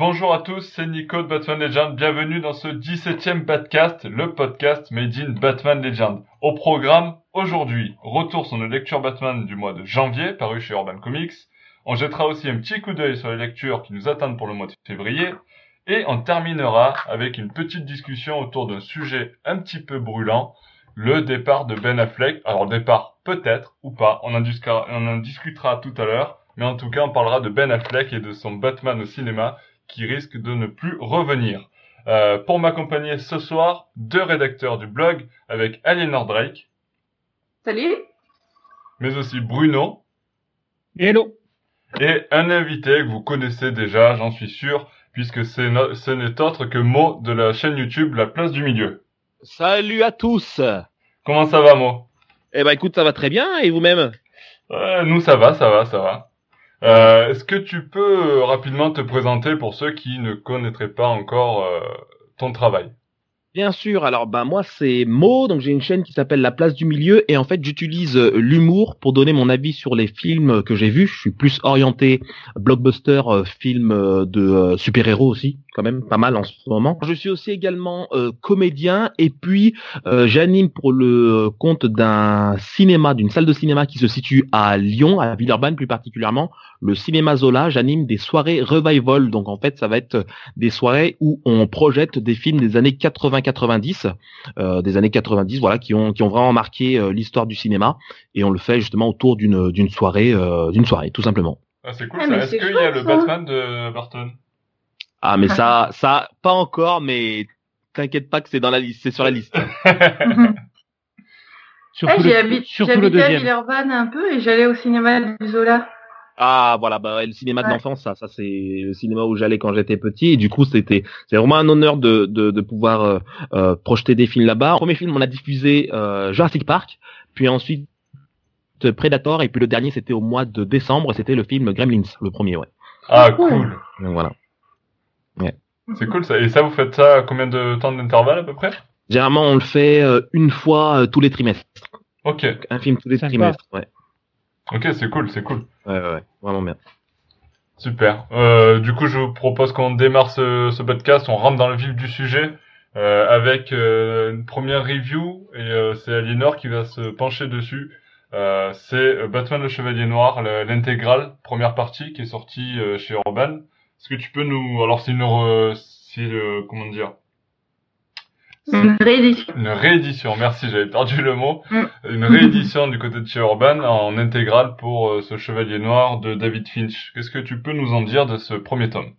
Bonjour à tous, c'est Nico de Batman Legend. Bienvenue dans ce 17e podcast, le podcast Made in Batman Legend. Au programme, aujourd'hui, retour sur nos lectures Batman du mois de janvier, paru chez Urban Comics. On jettera aussi un petit coup d'œil sur les lectures qui nous attendent pour le mois de février. Et on terminera avec une petite discussion autour d'un sujet un petit peu brûlant, le départ de Ben Affleck. Alors départ peut-être ou pas, on en discutera tout à l'heure. Mais en tout cas, on parlera de Ben Affleck et de son Batman au cinéma qui risque de ne plus revenir. Euh, pour m'accompagner ce soir, deux rédacteurs du blog avec Aliénor Drake. Salut. Mais aussi Bruno. Hello. Et un invité que vous connaissez déjà, j'en suis sûr, puisque no ce n'est autre que Mo de la chaîne YouTube La Place du Milieu. Salut à tous. Comment ça va Mo? Eh ben écoute, ça va très bien et vous-même? Euh, Nous ça va, ça va, ça va. Euh, Est-ce que tu peux euh, rapidement te présenter pour ceux qui ne connaîtraient pas encore euh, ton travail? Bien sûr. Alors, ben moi c'est Mo, donc j'ai une chaîne qui s'appelle La Place du Milieu et en fait j'utilise euh, l'humour pour donner mon avis sur les films que j'ai vus. Je suis plus orienté blockbuster, film de super-héros aussi, quand même pas mal en ce moment. Je suis aussi également euh, comédien et puis euh, j'anime pour le compte d'un cinéma, d'une salle de cinéma qui se situe à Lyon, à Villeurbanne plus particulièrement, le cinéma Zola. J'anime des soirées revival, donc en fait ça va être des soirées où on projette des films des années 80-90, euh, des années 90, voilà, qui ont qui ont vraiment marqué euh, l'histoire du cinéma, et on le fait justement autour d'une d'une soirée, euh, d'une soirée, tout simplement. ah, C'est cool Ah, Est-ce qu'il y a le. Batman de Burton Ah, mais ça, ça, pas encore, mais t'inquiète pas que c'est dans la liste, c'est sur la liste. Eh, Surtout j'ai le, habité, surtout le j'habitais à. Villeurbanne un peu et j'allais au cinéma du Zola. Ah, voilà, bah, le cinéma de Ouais. l'enfance, ça, ça c'est le cinéma où j'allais quand j'étais petit, et du coup, c'était, c'est vraiment un honneur de, de, de pouvoir euh, euh, projeter des films là-bas. Premier film, on a diffusé euh, Jurassic Park, puis ensuite Predator, et puis le dernier, c'était au mois de décembre, c'était le film Gremlins, le premier, ouais. Ah Cool. cool. Donc voilà. C'est cool ça. Et ça, vous faites ça à combien de temps d'intervalle à peu près? Généralement, on le fait euh, une fois euh, tous les trimestres, Ok, un film tous les Sympa. trimestres, ouais. ok, c'est cool, c'est cool. Ouais, ouais, ouais, vraiment bien. Super. Euh, du coup, je vous propose qu'on démarre ce, ce podcast, on rentre dans le vif du sujet euh, avec euh, une première review et euh, c'est Aliénor qui va se pencher dessus. Euh, c'est Batman le Chevalier Noir, le- l'intégrale, première partie qui est sortie euh, chez Urban. Est-ce que tu peux nous... Alors c'est une... re- C'est... euh, comment dire? Une réédition. Une réédition, merci, j'avais perdu le mot. Mm. Une réédition du côté de chez Urban en intégrale pour euh, ce Chevalier Noir de David Finch. Qu'est-ce que tu peux nous en dire de ce premier tome?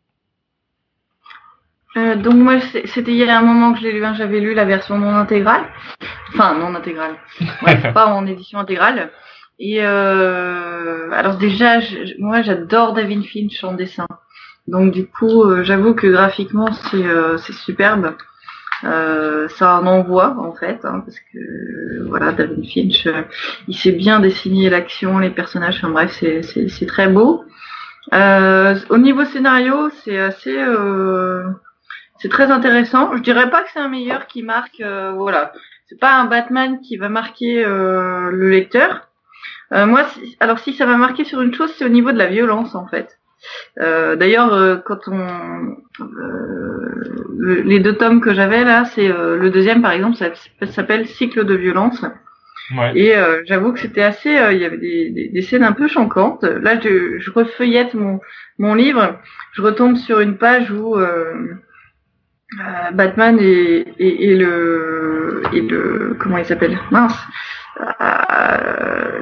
Euh, donc moi, c'était il y a un moment que je l'ai lu, hein, j'avais lu la version non intégrale. Enfin, non intégrale. Bref, pas en édition intégrale. Et euh, alors déjà, je- moi j'adore David Finch en dessin. Donc du coup, euh, j'avoue que graphiquement c'est euh, superbe. Euh, ça en envoie en fait, hein, parce que voilà, David Finch, il sait bien dessiner l'action, les personnages. Enfin bref, c'est très beau. Au niveau scénario, c'est assez, c'est très intéressant. Je dirais pas que c'est un meilleur qui marque, voilà, c'est pas un Batman qui va marquer le lecteur. Moi, alors si ça m'a marqué sur une chose, c'est au niveau de la violence en fait. Euh, D'ailleurs, euh, quand on euh, le- les deux tomes que j'avais là, c'est le deuxième par exemple, ça s'appelle Cycle de violence. Ouais. Et j'avoue que c'était assez, il y avait des, des, des scènes un peu choquantes. Là, je, je refeuillette mon, mon livre, je retombe sur une page où Batman et, et, et le et le comment il s'appelle? Mince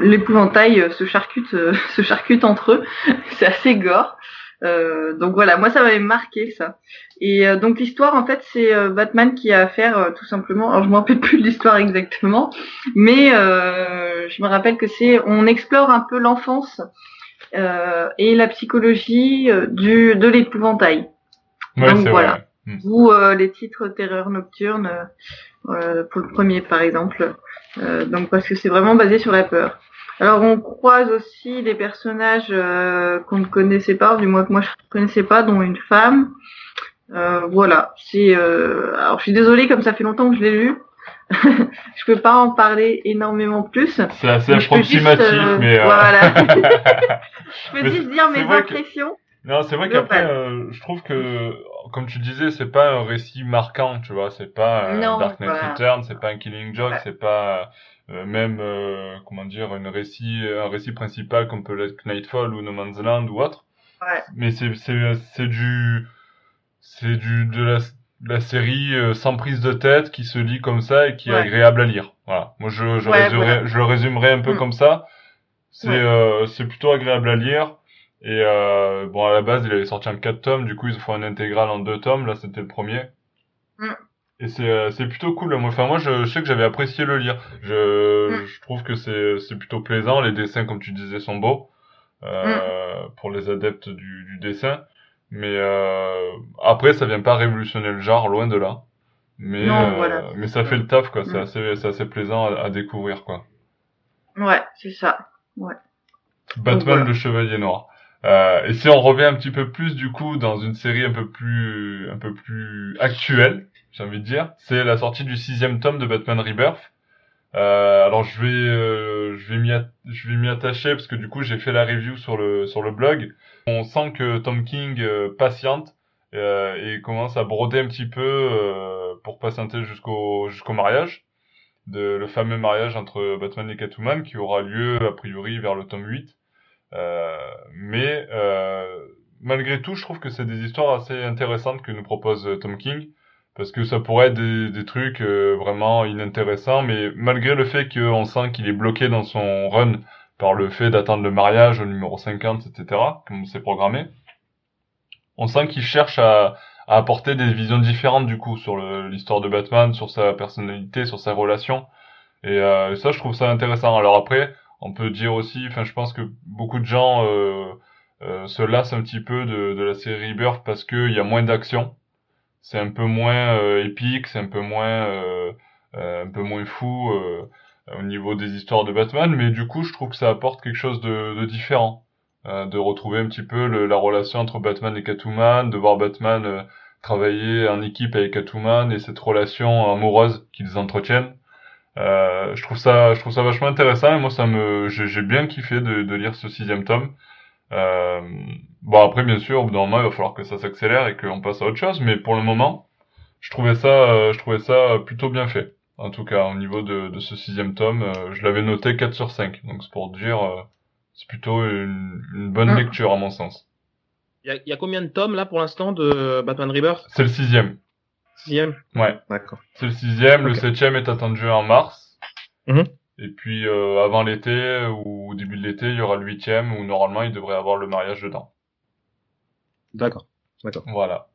l'épouvantail se charcute euh, se charcute entre eux. C'est assez gore. Euh, donc voilà, moi ça m'avait marqué ça. Et euh, donc l'histoire en fait c'est euh, Batman qui a affaire euh, tout simplement. Alors je me rappelle plus de l'histoire exactement, mais euh, je me rappelle que c'est on explore un peu l'enfance euh, et la psychologie euh, du de l'épouvantail. Ouais, Donc voilà. vrai. Mm. Ou euh, les titres Terreur nocturne euh, euh, pour le premier par exemple. Euh, donc parce que c'est vraiment basé sur la peur. Alors on croise aussi des personnages euh, qu'on ne connaissait pas, du moins que moi je ne connaissais pas, dont une femme. Euh, voilà. C'est. Euh... Alors je suis désolée, comme ça fait longtemps que je l'ai lu, je peux pas en parler énormément plus. C'est assez juste, approximatif, euh, mais... euh, Voilà. je peux Mais juste dire mes impressions. Non, c'est vrai qu'après, euh, je trouve que, comme tu disais, c'est pas un récit marquant, tu vois, c'est pas un Dark Knight Return, c'est pas un Killing Joke, c'est pas euh, même, euh, comment dire, une récit, un récit principal comme peut l'être Nightfall ou No Man's Land ou autre. Ouais. Mais c'est, c'est, c'est du, c'est du, de la, la série sans prise de tête qui se lit comme ça et qui est agréable à lire. Voilà. Moi, je, je, résumerai, je le résumerai un peu mm. comme ça. C'est, c'est plutôt agréable à lire et euh, bon, à la base, il avait sorti en 4 tomes, du coup, ils font un intégral en 2 tomes, là, c'était le premier. Mm. Et c'est euh, c'est plutôt cool. Enfin, moi, je, sais que j'avais apprécié le lire. Je, mm. je trouve que c'est c'est plutôt plaisant. Les dessins, comme tu disais, sont beaux euh, mm. pour les adeptes du, du dessin. Mais euh, après, ça vient pas révolutionner le genre, loin de là. Mais euh, mais ça fait le taf, quoi. C'est assez c'est assez plaisant à, à découvrir, quoi. Ouais, c'est ça. Ouais. Batman le Chevalier Noir. Euh, et si on revient un petit peu plus du coup dans une série un peu plus un peu plus actuelle, j'ai envie de dire, c'est la sortie du sixième tome de Batman Rebirth. Euh, alors je vais euh, je vais m'y attacher parce que du coup j'ai fait la review sur le sur le blog. On sent que Tom King euh, patiente et commence à broder un petit peu pour patienter jusqu'au jusqu'au mariage de le fameux mariage entre Batman et Catwoman qui aura lieu a priori vers le tome 8. Euh, mais euh, malgré tout, je trouve que c'est des histoires assez intéressantes que nous propose euh, Tom King parce que ça pourrait être des, des trucs vraiment inintéressants, mais malgré le fait qu'on sent qu'il est bloqué dans son run par le fait d'attendre le mariage au numéro 50, etc., comme c'est programmé, on sent qu'il cherche à, à, apporter des visions différentes du coup sur l'histoire de Batman, sur sa personnalité, sur sa relation, et euh, ça je trouve ça intéressant. Alors après, on peut dire aussi, enfin je pense que beaucoup de gens euh, euh, se lassent un petit peu de, de la série Rebirth parce qu'il y a moins d'action. C'est un peu moins euh, épique, c'est un peu moins euh, un peu moins fou au niveau des histoires de Batman, mais du coup je trouve que ça apporte quelque chose de, de différent. de retrouver un petit peu le, la relation entre Batman et Catwoman, de voir Batman travailler en équipe avec Catwoman et cette relation amoureuse qu'ils entretiennent. Euh, je trouve ça, je trouve ça vachement intéressant et moi ça me, j'ai bien kiffé de, de, lire ce sixième tome. Euh, bon après bien sûr au bout d'un moment il va falloir que ça s'accélère et qu'on passe à autre chose, mais pour le moment je trouvais ça, euh, je trouvais ça plutôt bien fait. En tout cas au niveau de, de ce sixième tome, euh, je l'avais noté 4 sur 5, donc c'est pour dire c'est plutôt une, une bonne ah. lecture à mon sens. Il y a, y a, combien de tomes là pour l'instant de Batman Rebirth? C'est le sixième. Sixième Ouais. D'accord. C'est le sixième, le septième est attendu en mars. Mhm. Et puis euh, avant l'été ou au début de l'été, il y aura le huitième où normalement il devrait avoir le mariage dedans. D'accord. D'accord. Voilà.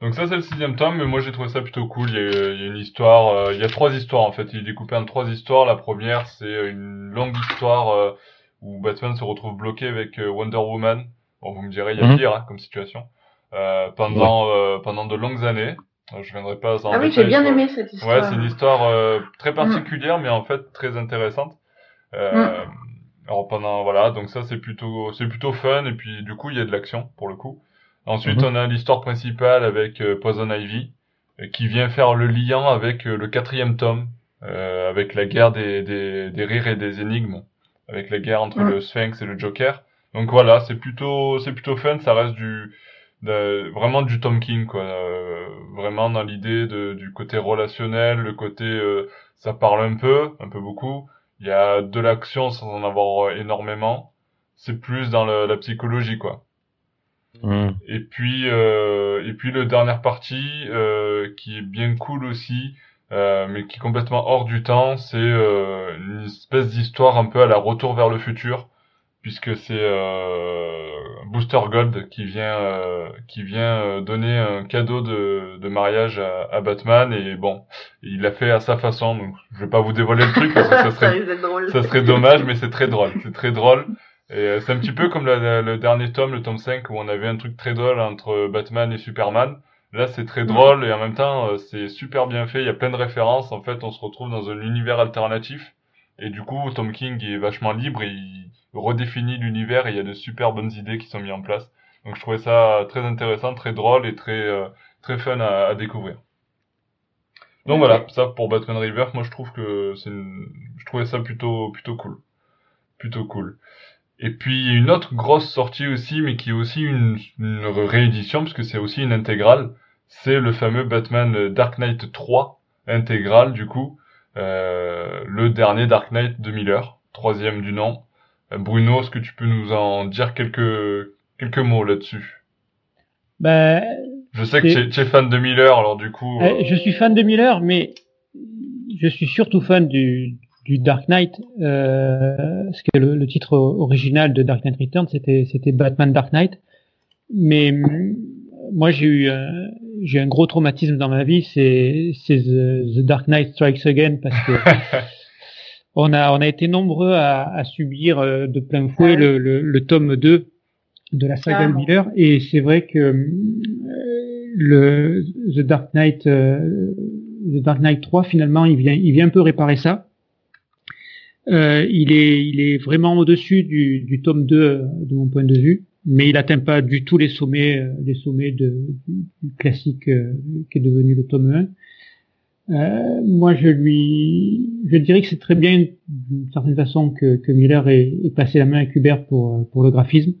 Donc ça c'est le sixième tome, mais moi j'ai trouvé ça plutôt cool. Il y a, il y a une histoire, euh, il y a trois histoires en fait. Il est découpé en trois histoires. La première c'est une longue histoire euh, où Batman se retrouve bloqué avec Wonder Woman. Bon vous me direz il y a mhm. pire hein, comme situation. pendant pendant de longues années. Euh, je viendrai pas en Ah oui, j'ai bien aimé cette histoire. Ouais, c'est une histoire euh, très particulière, mais en fait très intéressante. Euh, mm. Alors pendant voilà, donc ça c'est plutôt c'est plutôt fun et puis du coup il y a de l'action pour le coup. Ensuite, mm-hmm. on a l'histoire principale avec Poison Ivy qui vient faire le lien avec le quatrième tome, avec la guerre des, des, des rires et des énigmes, avec la guerre entre mm. le Sphinx et le Joker. Donc voilà, c'est plutôt c'est plutôt fun, ça reste du de, vraiment du Tom King quoi. Euh, vraiment dans l'idée du côté relationnel le côté euh, ça parle un peu un peu beaucoup. Il y a de l'action sans en avoir énormément. C'est plus dans la psychologie quoi. Mmh. et puis euh, et puis le dernière partie qui est bien cool aussi mais qui est complètement hors du temps c'est une espèce d'histoire un peu à la retour vers le futur puisque c'est euh, Booster Gold qui vient euh, qui vient euh, donner un cadeau de, de mariage à, à, Batman et bon il l'a fait à sa façon donc je vais pas vous dévoiler le truc parce que ça serait ça, serait dommage mais c'est très drôle c'est très drôle. Et c'est un petit peu comme le dernier tome le tome 5 où on avait un truc très drôle entre Batman et Superman. Là c'est très drôle et en même temps c'est super bien fait. Il y a plein de références. En fait on se retrouve dans un univers alternatif. Et du coup Tom King est vachement libre et il redéfinit l'univers et il y a de super bonnes idées qui sont mises en place. Donc je trouvais ça très intéressant, très drôle et très euh, très fun à, à, découvrir. Donc voilà, ça pour Batman Rebirth, moi je trouve que c'est une... je trouvais ça plutôt plutôt cool. Plutôt cool. Et puis une autre grosse sortie aussi, mais qui est aussi une, une réédition, puisque c'est aussi une intégrale, c'est le fameux Batman Dark Knight 3 intégrale du coup, euh, le dernier Dark Knight de Miller, troisième du nom. Euh, Bruno, est-ce que tu peux nous en dire quelques quelques mots là-dessus? Ben, Je sais que tu es, fan de Miller, alors du coup. Euh, je suis fan de Miller, mais je suis surtout fan du, du Dark Knight, euh, parce que le, titre original de Dark Knight Returns c'était c'était Batman Dark Knight, mais mm, moi j'ai eu j'ai un gros traumatisme dans ma vie, c'est c'est the, Dark Knight Strikes Again parce que on a on a été nombreux à, à subir euh, de plein fouet le, le, le, tome 2 de la saga ah, Miller. Et c'est vrai que euh, le The Dark Knight euh, The Dark Knight 3 finalement il vient il vient un peu réparer ça. Euh, il, est, il est vraiment au-dessus du, du, tome 2 de mon point de vue, mais il n'atteint pas du tout les sommets, les sommets de, du, classique qui est devenu le tome 1. Euh, moi, je lui, je dirais que c'est très bien d'une certaine façon que, que Miller ait, passé la main à Kubert pour pour le graphisme.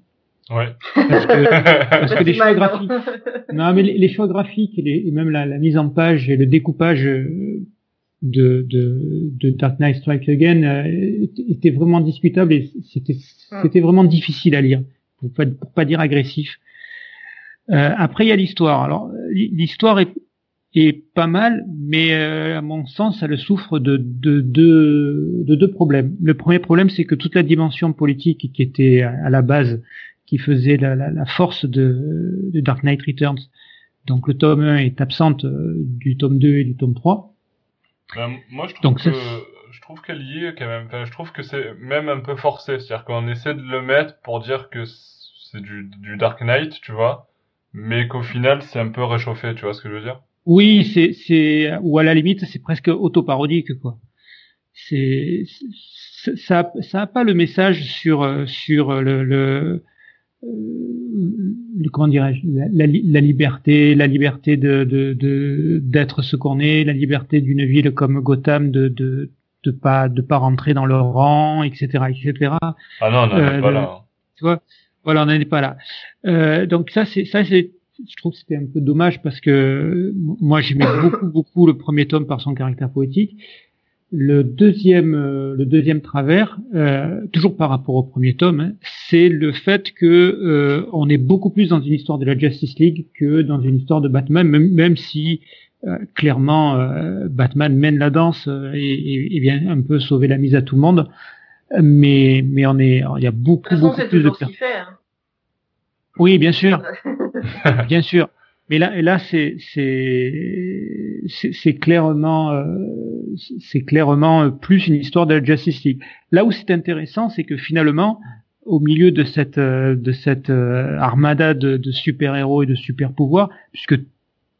Ouais. Parce que, parce que les choix graphiques, non mais les, choix graphiques et, les, et même la, la, mise en page et le découpage de, de, de Dark Knight Strike Again euh, était vraiment discutable et c'était hmm. c'était vraiment difficile à lire pour pas, pour pas dire agressif. Euh, après il y a l'histoire. Alors l'histoire est, est pas mal, mais euh, à mon sens elle souffre de, de, de, de deux problèmes. Le premier problème c'est que toute la dimension politique qui était à, la base, qui faisait la, la, la force de, de, Dark Knight Returns, donc le tome 1 est absente euh, du tome 2 et du tome 3. Ben, moi, je trouve que je trouve qu'elle y est quand même. Enfin, je trouve que c'est même un peu forcé, c'est-à-dire qu'on essaie de le mettre pour dire que c'est du, du Dark Knight, tu vois, mais qu'au final c'est un peu réchauffé, tu vois ce que je veux dire? Oui, c'est c'est ou à la limite c'est presque autoparodique quoi. C'est ça ça a pas le message sur sur le, le euh, comment dirais-je la, la, liberté la liberté de de d'être ce qu'on est la liberté d'une ville comme Gotham de de de pas de pas rentrer dans le rang etc etc ah non on n'en est pas là tu vois voilà on n'en est pas là. Euh, donc ça c'est ça c'est je trouve que c'était un peu dommage parce que moi j'aimais beaucoup beaucoup le premier tome par son caractère poétique le deuxième, euh, le deuxième travers, euh, toujours par rapport au premier tome, hein, c'est le fait que euh, on est beaucoup plus dans une histoire de la Justice League que dans une histoire de Batman, même, même si clairement Batman mène la danse et, et, vient un peu sauver la mise à tout le monde, mais mais on est, il y a beaucoup beaucoup plus de. Hein. Oui, bien sûr, bien sûr. Mais là, et là, c'est c'est c'est clairement euh, c'est clairement plus une histoire de la Justice League. Là où c'est intéressant, c'est que finalement, au milieu de cette euh, de cette euh, armada de, de super héros et de super pouvoirs, puisque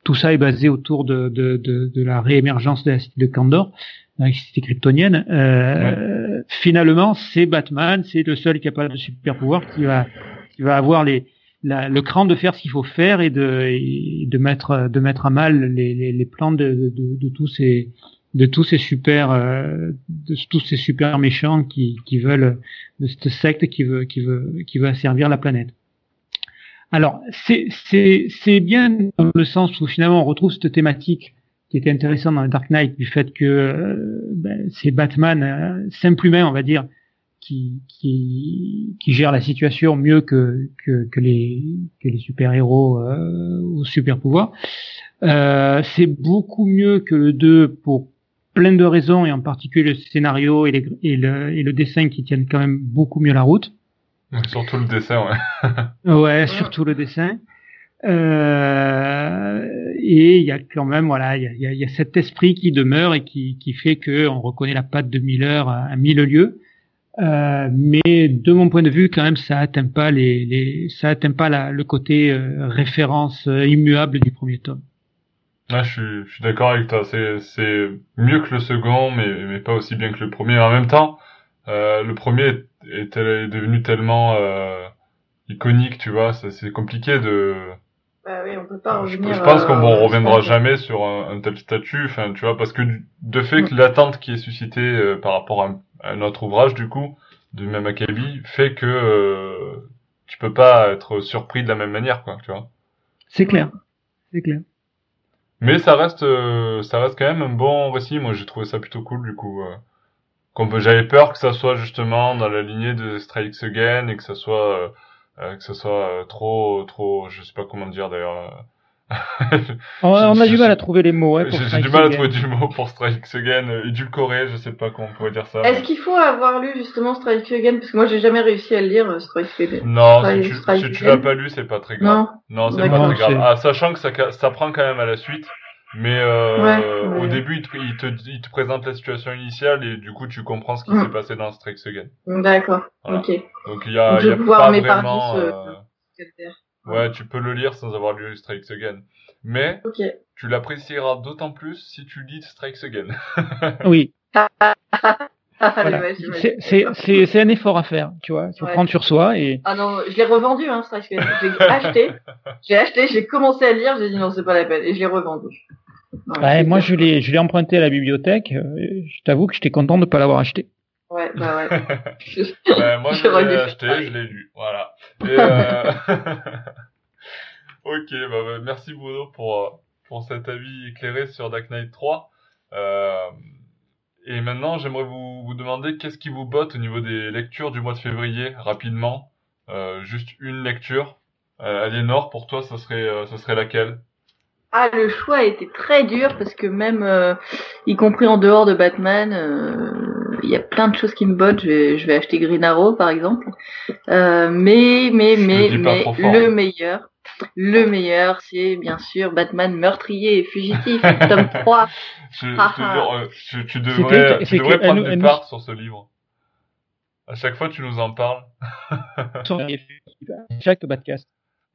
tout ça est basé autour de de, de, de la réémergence de la cité de Kandor, la cité kryptonienne. Euh, Finalement, c'est Batman, c'est le seul qui a pas de super pouvoir qui va qui va avoir les la, le cran de faire ce qu'il faut faire et de, de mettre de mettre à mal les, les, les plans de, de, de, tous ces de tous ces super euh, de tous ces super méchants qui, qui veulent de cette secte qui veut qui veut qui veut asservir la planète. Alors c'est c'est c'est bien dans le sens où finalement on retrouve cette thématique qui était intéressante dans Dark Knight du fait que euh, ben, c'est Batman euh, simple humain on va dire qui, qui, qui gère la situation mieux que, que, que les, que les super-héros euh, aux super-pouvoirs. Euh, c'est beaucoup mieux que le 2 pour plein de raisons, et en particulier le scénario et, les, et, le, et le dessin qui tiennent quand même beaucoup mieux la route. Surtout le dessin, ouais. ouais, surtout le dessin. Euh, et il y a quand même voilà il y a, y a, cet esprit qui demeure et qui, qui fait que on reconnaît la patte de Miller à, à mille lieues euh, mais de mon point de vue, quand même, ça atteint pas les, les ça atteint pas la, le côté euh, référence euh, immuable du premier tome. Ah, je suis, je suis d'accord avec toi. C'est, c'est mieux que le second, mais, mais pas aussi bien que le premier. En même temps, le premier est, est, devenu tellement iconique, tu vois. C'est compliqué de. Bah oui, on peut pas revenir. Je, pense qu'on ne reviendra jamais sur un, un, tel statut. Enfin, tu vois, parce que de fait que l'attente qui est suscitée par rapport à un un autre ouvrage du coup du même acabit fait que euh, tu peux pas être surpris de la même manière, quoi, tu vois. C'est clair, c'est clair. Mais ça reste, euh, ça reste quand même un bon récit. Moi, j'ai trouvé ça plutôt cool, du coup. Euh, j'avais peur que ça soit justement dans la lignée de Strikes Again et que ça soit, euh, que ça soit trop, trop, je sais pas comment dire d'ailleurs. On, a du mal à trouver les mots. Hein, J'ai du mal à trouver du mot pour Strikes Again, édulcoré, je sais pas comment on pourrait dire ça. Est-ce qu'il faut avoir lu justement Strikes Again? Parce que moi j'ai jamais réussi à le lire Strikes Again. Non, si tu, si tu l'as pas lu, c'est pas très grave. Non, non c'est pas très grave. Ah, sachant que ça, ça prend quand même à la suite. Mais euh, au début, il te, il, te, il te, présente la situation initiale et du coup, tu comprends ce qui mm. s'est passé dans Strikes Again. D'accord, ok. Donc il y a, y a pas vraiment... Ouais, tu peux le lire sans avoir lu Strikes Again. Mais tu l'apprécieras d'autant plus si tu lis Strikes Again. oui. Voilà. C'est un effort à faire, tu vois. Tu ouais. prendre sur soi et. Ah non, je l'ai revendu, hein, Strikes Again. J'ai acheté, j'ai acheté, j'ai commencé à lire, j'ai dit non, c'est pas la peine, et je l'ai revendu. Ouais, moi, je l'ai, je l'ai emprunté à la bibliothèque. Euh, je t'avoue que j'étais content de ne pas l'avoir acheté. Ouais, bah ouais. ouais moi, je l'ai acheté, je l'ai lu. Voilà. Euh... ok, bah, bah, merci Bruno pour, pour cet avis éclairé sur Dark Knight 3. Euh... Et maintenant, j'aimerais vous, vous demander qu'est-ce qui vous botte au niveau des lectures du mois de février, rapidement. Euh, juste une lecture. Euh, Aliénor, pour toi, ça serait, euh, ça serait laquelle? Ah, le choix a été très dur parce que même, euh, y compris en dehors de Batman, euh, il y a plein de choses qui me bottent. Je vais, je vais acheter Green Arrow par exemple. Euh, mais, mais, mais, mais, le meilleur, le meilleur, c'est bien sûr Batman meurtrier et fugitif, tome 3. Je, je, tu devrais, tu devrais prendre des parts sur ce livre. À chaque fois, tu nous en parles. Chaque podcast.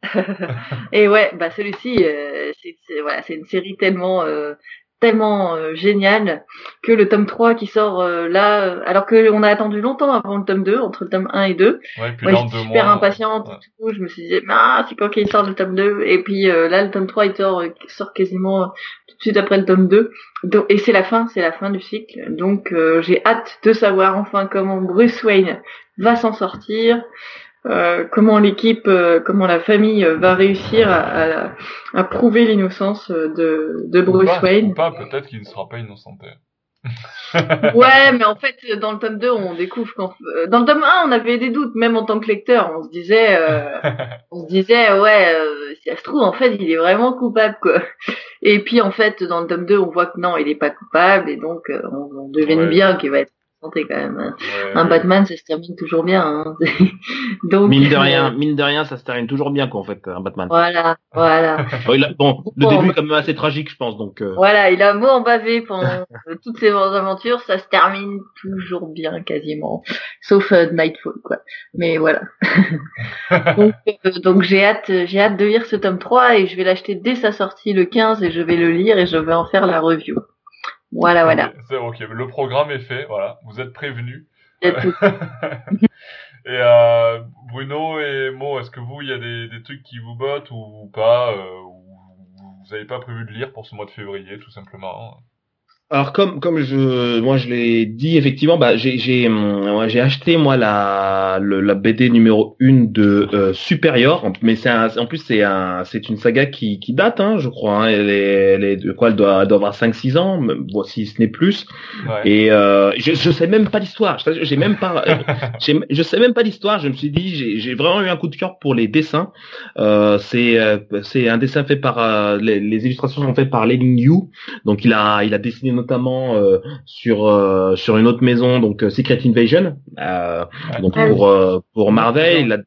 et ouais, bah celui-ci, euh, c'est voilà, c'est une série tellement euh, tellement euh, géniale que le tome 3 qui sort euh, là, alors que on a attendu longtemps avant le tome 2, entre le tome 1 et 2. Ouais, puis Moi, j'étais super impatiente et tout. Je me suis dit, ah, c'est quand qu'il sort le tome 2 Et puis là, le tome 3, il sort, sort quasiment tout de suite après le tome 2. Donc, et c'est la fin, c'est la fin du cycle. Donc j'ai hâte de savoir enfin comment Bruce Wayne va s'en sortir. Euh, comment l'équipe, euh, comment la famille euh, va réussir à, à, prouver l'innocence de, de Bruce Wayne. Pas, peut-être qu'il ne sera pas innocent. ouais, mais en fait, dans le tome 2, on découvre qu'en dans le tome 1, on avait des doutes, même en tant que lecteur, on se disait, on se disait, ouais, si ça se trouve, en fait, il est vraiment coupable, quoi. Et puis, en fait, dans le tome 2, on voit que non, il est pas coupable, et donc, on, on devine bien qu'il va être quand même. Hein. un Batman, ça se termine toujours bien. Hein. Donc mine de rien, euh, mine de rien, ça se termine toujours bien quoi en fait un Batman. Voilà, voilà. bon, le début est quand même assez tragique, je pense. Donc. Euh. Voilà, il a beau en baver pendant toutes ses aventures, ça se termine toujours bien quasiment, sauf euh, Nightfall quoi. Mais voilà. donc, donc j'ai hâte, j'ai hâte de lire ce tome 3 et je vais l'acheter dès sa sortie le 15 et je vais le lire et je vais en faire la review. Voilà, voilà. C'est ok, le programme est fait, voilà, vous êtes prévenus. et euh, Bruno et Mo, est-ce que vous, il y a des, des, trucs qui vous bottent ou pas, euh, ou vous n'avez pas prévu de lire pour ce mois de février, tout simplement? Alors comme comme je moi je l'ai dit effectivement bah j'ai j'ai hum, j'ai acheté moi la le, la BD numéro 1 de euh, Superior mais c'est en plus c'est un c'est une saga qui qui date hein, je crois hein, elle, est, elle est de quoi elle doit elle doit avoir 5 6 ans voici ce n'est plus. Et euh, je je sais même pas l'histoire. J'ai même pas euh, je sais même pas l'histoire. Je me suis dit j'ai j'ai vraiment eu un coup de cœur pour les dessins. Euh, c'est c'est un dessin fait par les, les, illustrations sont faites par Ling Yu. Donc il a il a dessiné notamment euh, sur euh, sur une autre maison, donc euh, Secret Invasion, donc ah pour pour Marvel. Il a,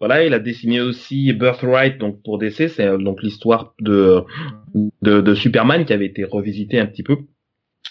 voilà, il a dessiné aussi Birthright, donc pour DC, c'est donc l'histoire de, de, de Superman qui avait été revisité un petit peu.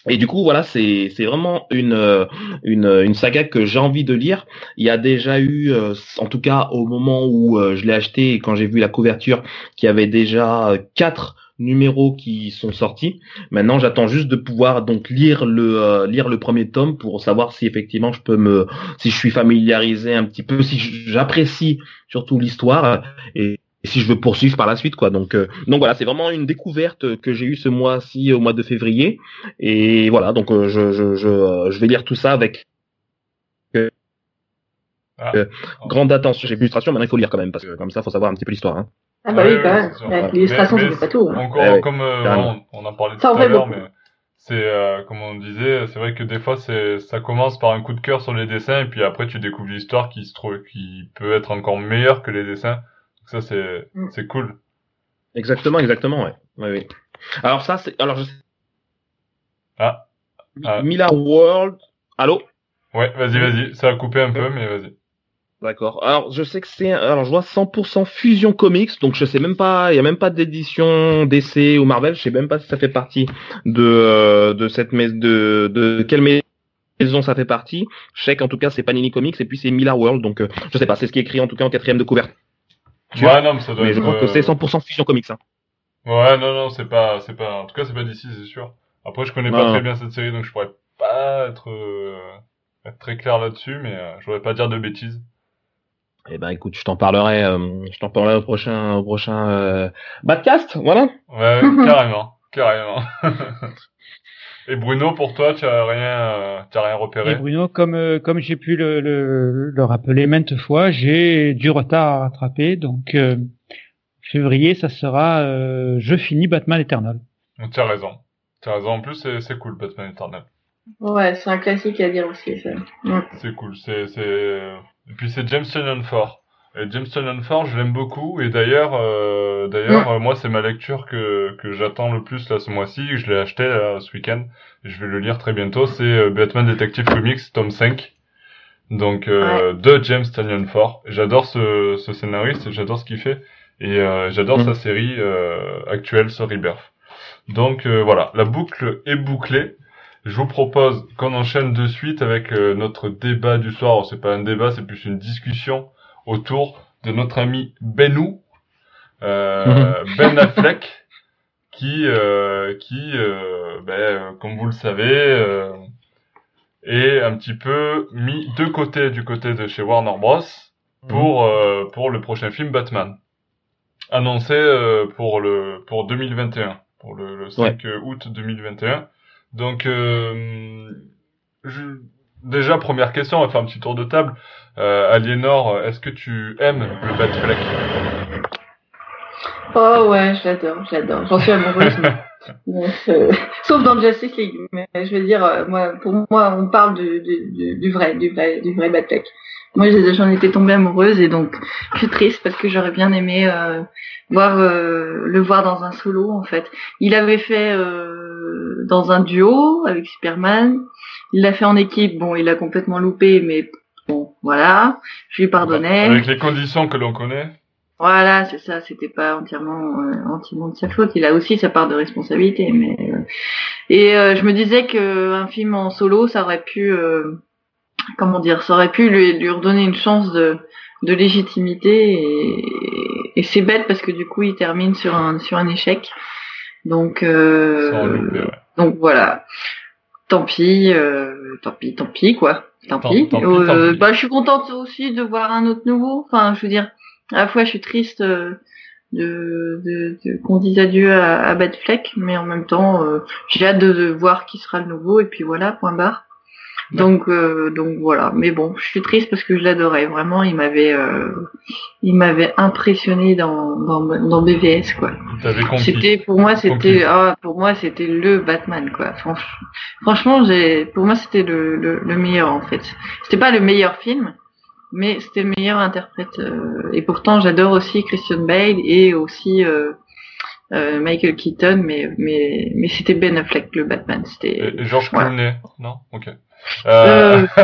Et du coup, voilà, c'est c'est vraiment une une une saga que j'ai envie de lire. Il y a déjà eu, en tout cas au moment où je l'ai acheté et quand j'ai vu la couverture, qui avait déjà quatre numéros qui sont sortis. Maintenant, j'attends juste de pouvoir donc lire le euh, lire le premier tome pour savoir si effectivement je peux me si je suis familiarisé un petit peu, si j'apprécie surtout l'histoire et, si je veux poursuivre par la suite quoi. Donc euh, donc voilà, c'est vraiment une découverte que j'ai eue ce mois-ci au mois de février et voilà, donc euh, je je je, je vais lire tout ça avec ah. euh, grande attention. J'ai l'illustration, maintenant il faut lire quand même, parce que comme ça, il faut savoir un petit peu l'histoire. Hein. Ah bah oui, quand même. L'illustration, c'est pas tout. Hein. Encore, comme on, on, en parlait tout à l'heure, mais c'est comme on disait, c'est vrai que des fois, c'est ça commence par un coup de cœur sur les dessins, et puis après, tu découvres l'histoire qui se trouve, qui peut être encore meilleure que les dessins. Donc ça, c'est mm. c'est cool. Exactement, exactement, ouais. ouais, oui. Alors ça, c'est alors je... ah. ah. Miller World. Allô? Ouais, vas-y, vas-y. Ça a coupé un peu, mais vas-y. D'accord. Alors, je sais que c'est, alors je vois 100% Fusion Comics, donc je sais même pas, il y a même pas d'édition DC ou Marvel, je sais même pas si ça fait partie de euh, de cette maison, de de quelle maison ça fait partie. Je sais qu'en tout cas c'est Panini Comics et puis c'est Miller World, donc euh, je sais pas, c'est ce qui est écrit en tout cas en quatrième de couverture. Ouais, non, mais ça doit mais je crois que c'est 100% Fusion Comics. Hein. Ouais, non, non, c'est pas, c'est pas, en tout cas c'est pas d'ici, c'est sûr. Après, je connais pas très bien cette série, donc je pourrais pas être, euh, être très clair là-dessus, mais je voudrais pas dire de bêtises. Eh ben écoute, je t'en parlerai, euh, je t'en parlerai au prochain, au prochain euh, Badcast, voilà. Ouais, carrément, carrément. Et Bruno, pour toi, tu as rien, euh, tu as rien repéré? Et Bruno, comme euh, comme j'ai pu le, le, le, rappeler maintes fois, j'ai du retard à rattraper, donc euh, février, ça sera, je finis Batman Eternal. Tu as raison, tu as raison. En plus, c'est cool Batman Eternal. Ouais, c'est un classique à dire aussi. C'est cool, c'est c'est et puis c'est James Tynion Ford. Et James Tynion Ford, je l'aime beaucoup. Et d'ailleurs, euh, d'ailleurs, euh, moi, c'est ma lecture que que j'attends le plus là ce mois-ci. Je l'ai acheté là, ce week-end. Et je vais le lire très bientôt. C'est euh, Batman Detective Comics, tome 5. Donc de James Ford. J'adore ce, ce scénariste. J'adore ce qu'il fait. Et j'adore mm. sa série actuelle sur Rebirth. Donc voilà, la boucle est bouclée. Je vous propose qu'on enchaîne de suite avec euh, notre débat du soir. C'est pas un débat, c'est plus une discussion autour de notre ami Benou, euh, Ben Affleck, qui, euh, qui, ben, comme vous le savez, est un petit peu mis de côté du côté de chez Warner Bros. pour mhm. pour le prochain film Batman, annoncé pour le pour 2021, pour le, le 5 août 2021. Donc, euh, je... déjà, première question, on va faire un petit tour de table. Euh, Aliénor, est-ce que tu aimes le Batfleck Oh ouais, je l'adore, je l'adore. J'en suis amoureuse. Euh, sauf dans Justice League. Mais je veux dire, euh, moi, pour moi, on parle du, du, du vrai, du vrai, du vrai Batfleck. Moi, j'en étais tombée amoureuse et donc je suis triste parce que j'aurais bien aimé euh, voir le voir dans un solo en fait. Il avait fait dans un duo avec Superman. Il l'a fait en équipe. Bon, il a complètement loupé, mais bon, voilà. Je lui pardonnais. Avec les conditions que l'on connaît. Voilà, c'est ça. C'était pas entièrement euh, entièrement de sa faute. Il a aussi sa part de responsabilité, mais euh, et euh, je me disais que un film en solo, ça aurait pu, comment dire, ça aurait pu lui, lui redonner une chance de de légitimité et, et c'est bête parce que du coup il termine sur un sur un échec. Donc euh, donc voilà. Tant pis, euh, tant pis, tant pis quoi. Tant, pis. Euh, bah, je suis contente aussi de voir un autre nouveau. Enfin, je veux dire, à la fois je suis triste euh, de, de, de qu'on dise adieu à, à Batfleck, mais en même temps, euh, j'ai hâte de, de, voir qui sera le nouveau. Et puis voilà, point barre. Donc, euh, donc voilà. Mais bon, je suis triste parce que je l'adorais. Vraiment, il m'avait, euh, il m'avait impressionné dans, dans, dans BVS quoi. C'était pour moi, c'était, ah, pour moi, c'était le Batman quoi. Franchement, j'ai, pour moi, c'était le, le, le, meilleur en fait. C'était pas le meilleur film, mais c'était le meilleur interprète. Euh, et pourtant, j'adore aussi Christian Bale et aussi euh, euh, Michael Keaton, mais mais mais c'était Ben Affleck le Batman. C'était. George Clooney, non? Ok. Euh...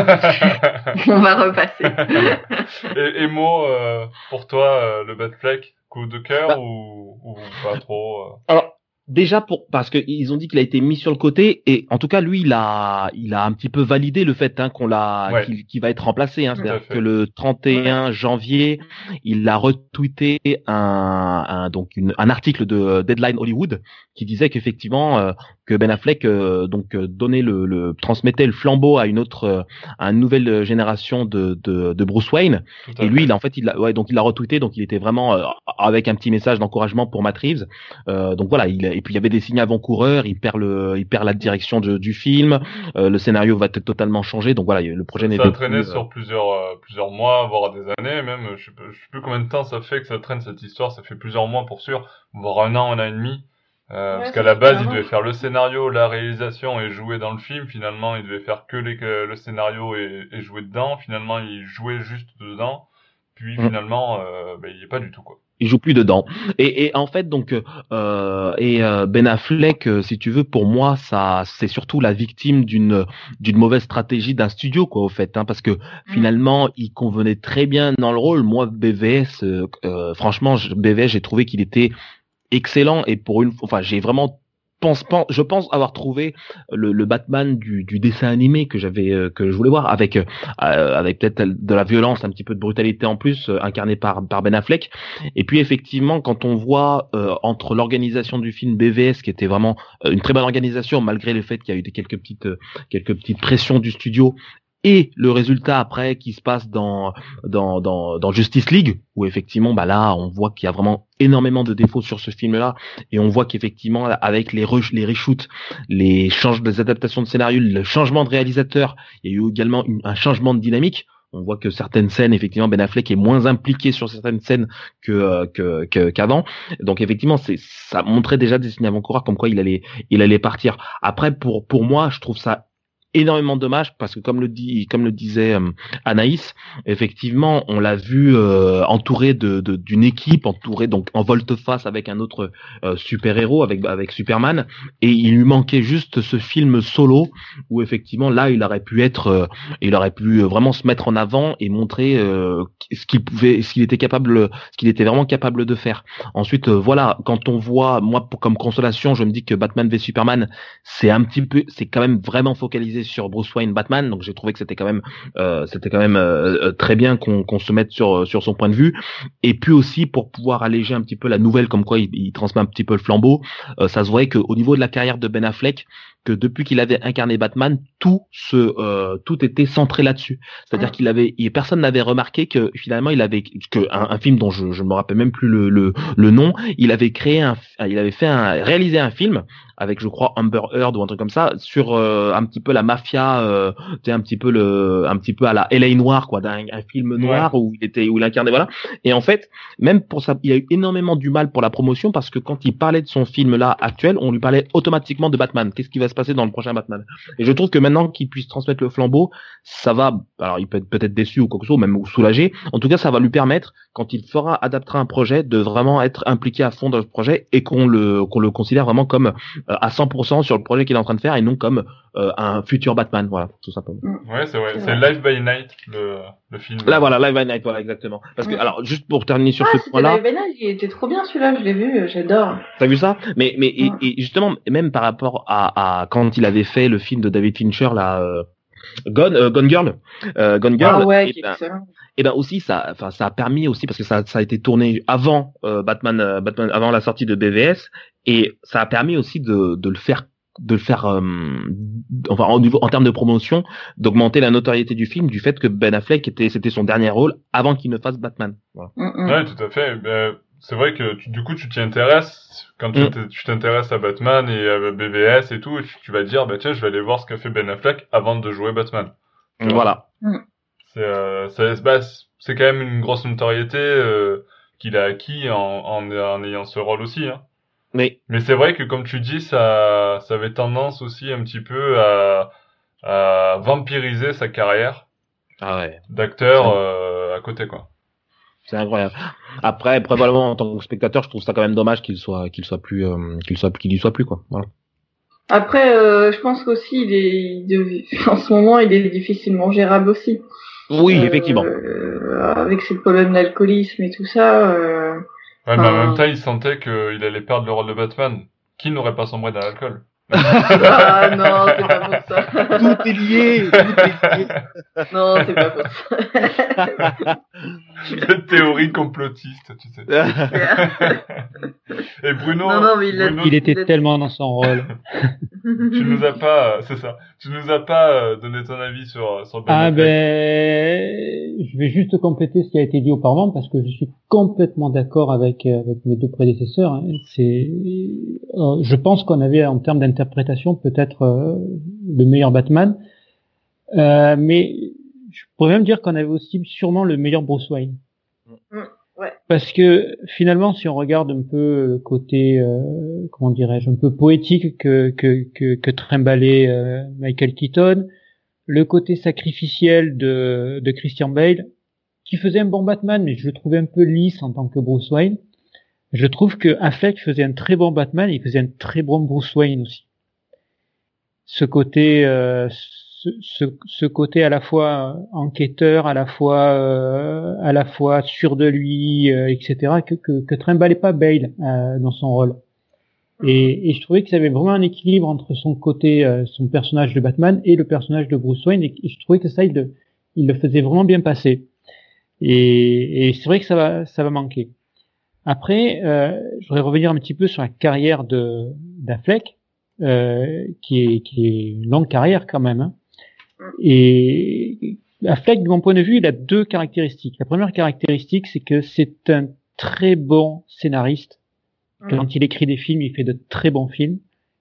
On va repasser. et, et Mo, euh, pour toi, euh, le Batfleck, coup de cœur bah. ou, ou, pas trop euh? Alors, déjà pour parce qu'ils ont dit qu'il a été mis sur le côté et en tout cas lui il a il a un petit peu validé le fait hein, qu'on l'a qu'il va être remplacé hein, c'est-à-dire que le 31 janvier il a retweeté un, un donc une, un article de Deadline Hollywood qui disait qu'effectivement euh, que Ben Affleck euh, donc euh, donnait le, le, transmettait le flambeau à une autre à une nouvelle génération de, de, de Bruce Wayne. Et lui il a, en fait il a, ouais donc il l'a retweeté donc il était vraiment avec un petit message d'encouragement pour Matt Reeves. Donc voilà il, et puis il y avait des signes avant-coureurs. Il perd le, il perd la direction du film. le scénario va être totalement changé. Donc voilà, le projet n'est pas. Ça a traîné sur plusieurs, plusieurs mois, voire des années, même. Je sais, je sais plus combien de temps ça fait que ça traîne cette histoire. Ça fait plusieurs mois pour sûr, voire un an, un an et demi. Euh, parce qu'à la base, il devait faire le scénario, la réalisation et jouer dans le film. Finalement, il devait faire que les, le scénario et, et, jouer dedans. Finalement, il jouait juste dedans. Puis mm. finalement, euh, ben, il n'y est pas du tout quoi. Il joue plus dedans. Et, et en fait, donc, euh, et euh, Ben Affleck, euh, si tu veux, pour moi, ça, c'est surtout la victime d'une d'une mauvaise stratégie d'un studio, quoi, au fait, hein, parce que mm. finalement, il convenait très bien dans le rôle. Moi, BVS, euh, franchement, BVS, j'ai trouvé qu'il était excellent et pour une enfin j'ai vraiment pense, je pense avoir trouvé le, le Batman du, du, dessin animé que j'avais euh, que je voulais voir avec euh, avec peut-être de la violence un petit peu de brutalité en plus euh, incarné par par Ben Affleck. Et puis effectivement quand on voit entre l'organisation du film BVS qui était vraiment une très bonne organisation malgré le fait qu'il y a eu des quelques petites quelques petites pressions du studio et le résultat après qui se passe dans dans, dans, dans Justice League où effectivement bah là on voit qu'il y a vraiment énormément de défauts sur ce film là et on voit qu'effectivement avec les rush, les reshoots les changes des adaptations de scénario le changement de réalisateur il y a eu également un changement de dynamique on voit que certaines scènes, effectivement, Ben Affleck est moins impliqué sur certaines scènes que euh, qu'avant. Donc effectivement, c'est ça montrait déjà des signes avant-coureurs comme quoi il allait il allait partir. Après, pour pour moi, je trouve ça énormément dommage parce que comme le dit comme le disait euh, Anaïs effectivement on l'a vu euh, entouré de d'une équipe entouré donc en volte-face avec un autre euh, super héros avec avec Superman. Et il lui manquait juste ce film solo où effectivement là il aurait pu être il aurait pu vraiment se mettre en avant et montrer ce qu'il pouvait ce qu'il était capable ce qu'il était vraiment capable de faire. Ensuite voilà quand on voit moi pour, comme consolation je me dis que Batman v Superman c'est un petit peu c'est quand même vraiment focalisé sur Bruce Wayne Batman, donc j'ai trouvé que c'était quand même euh, euh, euh, très bien qu'on se mette sur sur son point de vue. Et puis aussi pour pouvoir alléger un petit peu la nouvelle, comme quoi il, il transmet un petit peu le flambeau. ça se voyait qu'au niveau de la carrière de Ben Affleck, que depuis qu'il avait incarné Batman, tout se, euh, tout était centré là-dessus. C'est-à-dire qu'il avait, personne n'avait remarqué que finalement il avait que un, film dont je, je me rappelle même plus le, le, le, nom, il avait créé un, il avait fait un, réalisé un film avec je crois Amber Heard ou un truc comme ça sur euh, un petit peu la mafia, euh, un petit peu le, un petit peu à la LA noir quoi, d'un un film noir où il était, où il incarnait voilà. Et en fait, même pour ça, il a eu énormément du mal pour la promotion parce que quand il parlait de son film là actuel, on lui parlait automatiquement de Batman. Qu'est-ce qui va se passer dans le prochain Batman. Et je trouve que maintenant qu'il puisse transmettre le flambeau, ça va. Alors il peut être peut-être déçu ou quoi que ce soit, même soulagé. En tout cas, ça va lui permettre, quand il fera adaptera un projet, de vraiment être impliqué à fond dans le projet et qu'on le qu'on le considère vraiment comme euh, à 100% sur le projet qu'il est en train de faire et non comme un futur Batman, voilà, tout simplement. Mm. Ouais, c'est vrai. C'est Live by Night le, le film. Là, voilà, Live by Night, voilà, exactement. Parce que, alors, juste pour terminer sur ce point-là. Live by Night, il était trop bien celui-là, je l'ai vu, j'adore. T'as vu ça? Mais, mais et, et, justement, même par rapport à, à quand il avait fait le film de David Fincher, là. Euh, Gone, euh, Gone Girl, euh, Gone Girl. Ah ouais, et ben, et ben aussi ça, enfin ça a permis aussi parce que ça, ça a été tourné avant euh, Batman, Batman, avant la sortie de BVS et ça a permis aussi de, de le faire de le faire euh, enfin en niveau en termes de promotion d'augmenter la notoriété du film du fait que Ben Affleck était c'était son dernier rôle avant qu'il ne fasse Batman. Voilà. Mm, mm. ouais tout à fait. Ben, c'est vrai que du coup tu t'y intéresses quand mm. tu t'intéresses à Batman et à BVS et tout et tu, vas dire bah tiens je vais aller voir ce qu'a fait Ben Affleck avant de jouer Batman. Voilà. C'est euh, bah, c'est quand même une grosse notoriété euh, qu'il a acquis en, en, en ayant ce rôle aussi hein mais, mais c'est vrai que comme tu dis, ça, ça avait tendance aussi un petit peu à, à vampiriser sa carrière ah ouais. d'acteur euh, à côté, quoi. C'est incroyable. Après, probablement en tant que spectateur, je trouve ça quand même dommage qu'il soit, qu'il soit plus, euh, qu'il soit, qu'il y soit plus, quoi. Voilà. Après, euh, je pense qu'aussi, il est, en ce moment, il est difficilement gérable aussi. Oui, effectivement. avec ses problèmes d'alcoolisme et tout ça. Ouais, mais en même temps, il sentait qu'il allait perdre le rôle de Batman. Qui n'aurait pas sombré dans l'alcool? Ah non, c'est pas pour ça. Tout est lié, tout est lié. non, c'est pas pour ça. Les théories complotistes, tu sais. Et Bruno, Non, non, mais il a- Bruno, Il était tellement dans son rôle. tu nous as pas, euh, c'est ça, tu nous as pas euh, donné ton avis sur sur Ben Ah Affleck. ben, je vais juste compléter ce qui a été dit auparavant parce que je suis complètement d'accord avec euh, avec mes deux prédécesseurs. hein. C'est, euh, je pense qu'on avait en termes d'interprétation peut-être euh, le meilleur Batman, Euh, mais je pourrais même dire qu'on avait aussi sûrement le meilleur Bruce Wayne. Mm, ouais. Parce que finalement, si on regarde un peu le côté, euh, comment dirais-je, un peu poétique que que que, que trimbalait euh, Michael Keaton, le côté sacrificiel de, de Christian Bale, qui faisait un bon Batman, mais je le trouvais un peu lisse en tant que Bruce Wayne. Je trouve que Affleck faisait un très bon Batman, et il faisait un très bon Bruce Wayne aussi. Ce côté, euh, ce, ce, côté à la fois enquêteur, à la fois, euh, à la fois sûr de lui, euh, etc., que, que, que pas Bale euh, dans son rôle. Et, et je trouvais qu'il y avait vraiment un équilibre entre son côté, euh, son personnage de Batman et le personnage de Bruce Wayne. Et, je trouvais que ça, il le, il le faisait vraiment bien passer. Et, et c'est vrai que ça va, ça va manquer. Après, euh, je voudrais revenir un petit peu sur la carrière de d'Affleck, euh, qui est qui est une longue carrière quand même. hein. Et Affleck, de mon point de vue, il a deux caractéristiques. La première caractéristique, c'est que c'est un très bon scénariste. Quand il écrit des films, il fait de très bons films.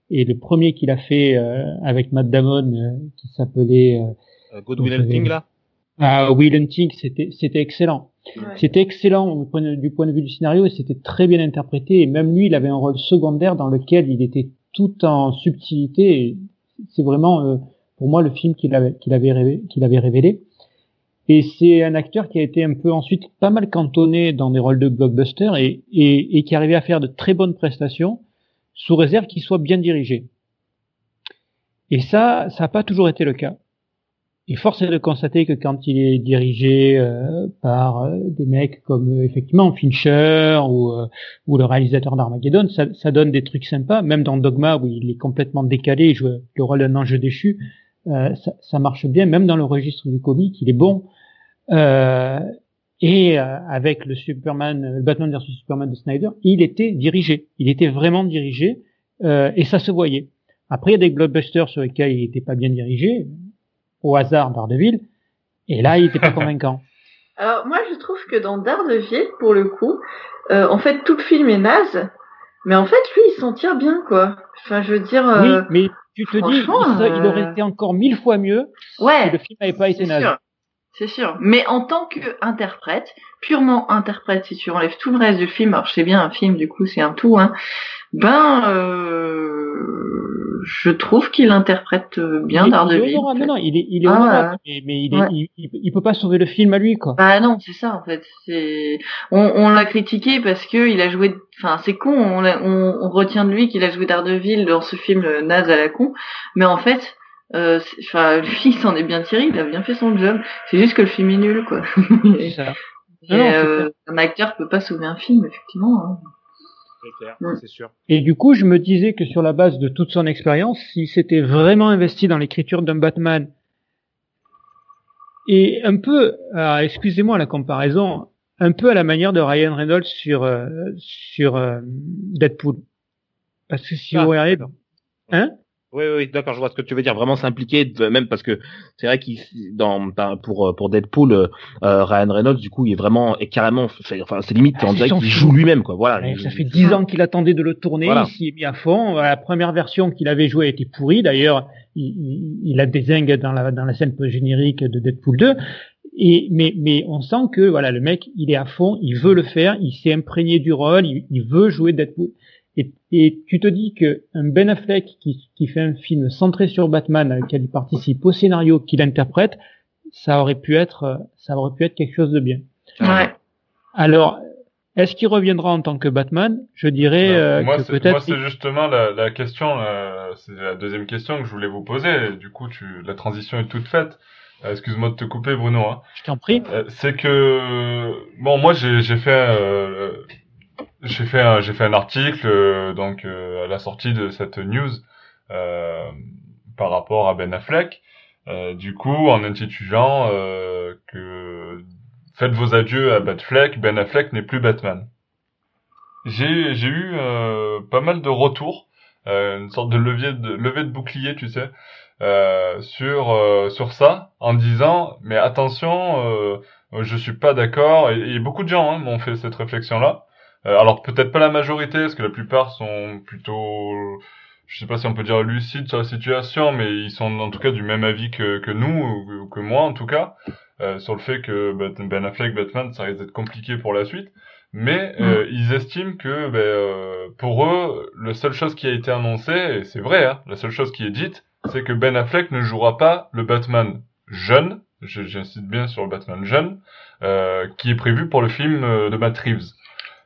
Et le premier qu'il a fait euh, avec Matt Damon, euh, qui s'appelait euh, Good Will Hunting, là? Ah, Will Hunting, c'était c'était excellent. Ouais. C'était excellent au point de- du point de vue du scénario et c'était très bien interprété. Et même lui, il avait un rôle secondaire dans lequel il était tout en subtilité. C'est vraiment, euh, pour moi, le film qu'il avait, qu'il avait, qu'il avait révélé. Et c'est un acteur qui a été un peu ensuite pas mal cantonné dans des rôles de blockbuster et, et, et qui arrivait à faire de très bonnes prestations sous réserve qu'il soit bien dirigé. Et ça, ça n'a pas toujours été le cas. Et force est de constater que quand il est dirigé euh, par euh, des mecs comme euh, effectivement Fincher ou, euh, ou le réalisateur d'Armageddon, ça, ça donne des trucs sympas. Même dans Dogma où il est complètement décalé, il joue le rôle d'un ange déchu, ça, ça marche bien. Même dans le registre du comique, il est bon. Euh, et euh, avec le Superman, le Batman vs Superman de Snyder, il était dirigé. Il était vraiment dirigé euh, et ça se voyait. Après, il y a des blockbusters sur lesquels il n'était pas bien dirigé, au hasard Daredevil, et là, il n'était pas convaincant. Alors moi je trouve que dans Daredevil, pour le coup, euh, en fait tout le film est naze, mais en fait lui il s'en tire bien quoi. Enfin je veux dire, euh, Oui, mais tu te dis, il, il euh, aurait été encore mille fois mieux si le film n'avait pas été naze. sûr, c'est sûr. Mais en tant qu'interprète, purement interprète, si tu enlèves tout le reste du film, alors je sais bien un film du coup c'est un tout, hein, ben euh, je trouve qu'il interprète euh, bien Daredevil. fait. Non, non, il est, il est Ah, mais, mais il, est, ouais. il, il- il peut pas sauver le film à lui, quoi. Bah non, c'est ça en fait. C'est on, on l'a critiqué parce que il a joué. Enfin, c'est con. On, on, on retient de lui qu'il a joué Daredevil dans ce film euh, naze à la con. Mais en fait, euh, lui, il s'en est bien tiré. Il a bien fait son job. C'est juste que le film est nul, quoi. C'est Et, ça. Non, c'est euh, un acteur peut pas sauver un film, effectivement. hein. C'est clair, Mm. c'est sûr. Et du coup, je me disais que sur la base de toute son expérience, s'il s'était vraiment investi dans l'écriture d'un Batman, et un peu, alors, excusez-moi la comparaison, un peu à la manière de Ryan Reynolds sur euh, sur euh, Deadpool. Parce que si Ah, vous regardez, hein? Oui, oui, d'accord, je vois ce que tu veux dire. Vraiment s'impliquer, même parce que c'est vrai qu'il dans dans- pour euh, pour Deadpool, euh, euh, Ryan Reynolds, du coup, il est vraiment et carrément, fait- enfin, c'est limite, Ah, on dirait qu'il joue lui-même, quoi. Voilà. Ouais, ça fait dix ans qu'il attendait de le tourner, Voilà. il s'y est mis à fond. La première version qu'il avait jouée était pourrie. D'ailleurs, il, il, il a des zingues dans la, dans la scène post-générique de Deadpool 2. Et, mais, mais on sent que voilà, le mec, il est à fond, il veut le faire, il s'est imprégné du rôle, il, il veut jouer Deadpool. Et, et tu te dis que un Ben Affleck qui, qui fait un film centré sur Batman, lequel il participe au scénario qu'il interprète, ça aurait pu être, euh, ça aurait pu être quelque chose de bien. Ouais. Alors, est-ce qu'il reviendra en tant que Batman? Je dirais euh, moi, que c'est, moi, peut-être. c'est justement la, la question, euh, c'est la deuxième question que je voulais vous poser. et du coup, tu, la transition est toute faite. Euh, excuse-moi de te couper, Bruno. Hein. Je t'en prie. Euh, c'est que bon, moi, j'ai, j'ai fait, euh, j'ai fait, un, j'ai fait un article euh, donc euh, à la sortie de cette news euh, par rapport à Ben Affleck. Euh, du coup, en intitulant euh, que faites vos adieux à Batfleck, Ben Affleck n'est plus Batman. J'ai j'ai eu euh, pas mal de retours, une sorte de levier de levée de bouclier, tu sais, sur sur ça, en disant mais attention, je suis pas d'accord. Et, et, beaucoup de gens hein, m'ont fait cette réflexion là. Alors peut-être pas la majorité, parce que la plupart sont plutôt je sais pas si on peut dire lucides sur la situation, mais ils sont en tout cas du même avis que, que nous, ou que moi en tout cas, euh, sur le fait que Ben Affleck, Batman, ça risque d'être compliqué pour la suite. Mais euh, mm. ils estiment que ben, euh, pour eux, la seule chose qui a été annoncée, et c'est vrai, hein, la seule chose qui est dite, c'est que Ben Affleck ne jouera pas le Batman jeune, j'insiste bien sur le Batman jeune, euh, qui est prévu pour le film de Matt Reeves.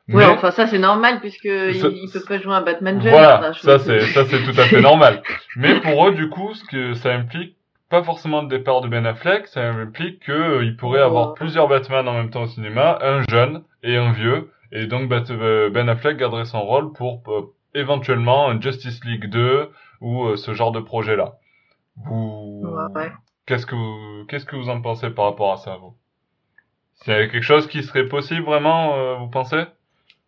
Oui, enfin ça c'est normal puisque il, il, peut pas jouer un Batman jeune. Voilà, ça c'est ça c'est tout à fait normal. Mais pour eux du coup, ce que ça implique pas forcément le départ de Ben Affleck, ça implique qu'il euh, pourrait oh. avoir plusieurs Batman en même temps au cinéma, un jeune et un vieux, et donc euh, Ben Affleck garderait son rôle pour euh, éventuellement un Justice League 2 ou ce genre de projet là. Vous ouais. qu'est-ce que vous qu'est-ce que vous en pensez par rapport à ça vous? C'est quelque chose qui serait possible vraiment vous pensez?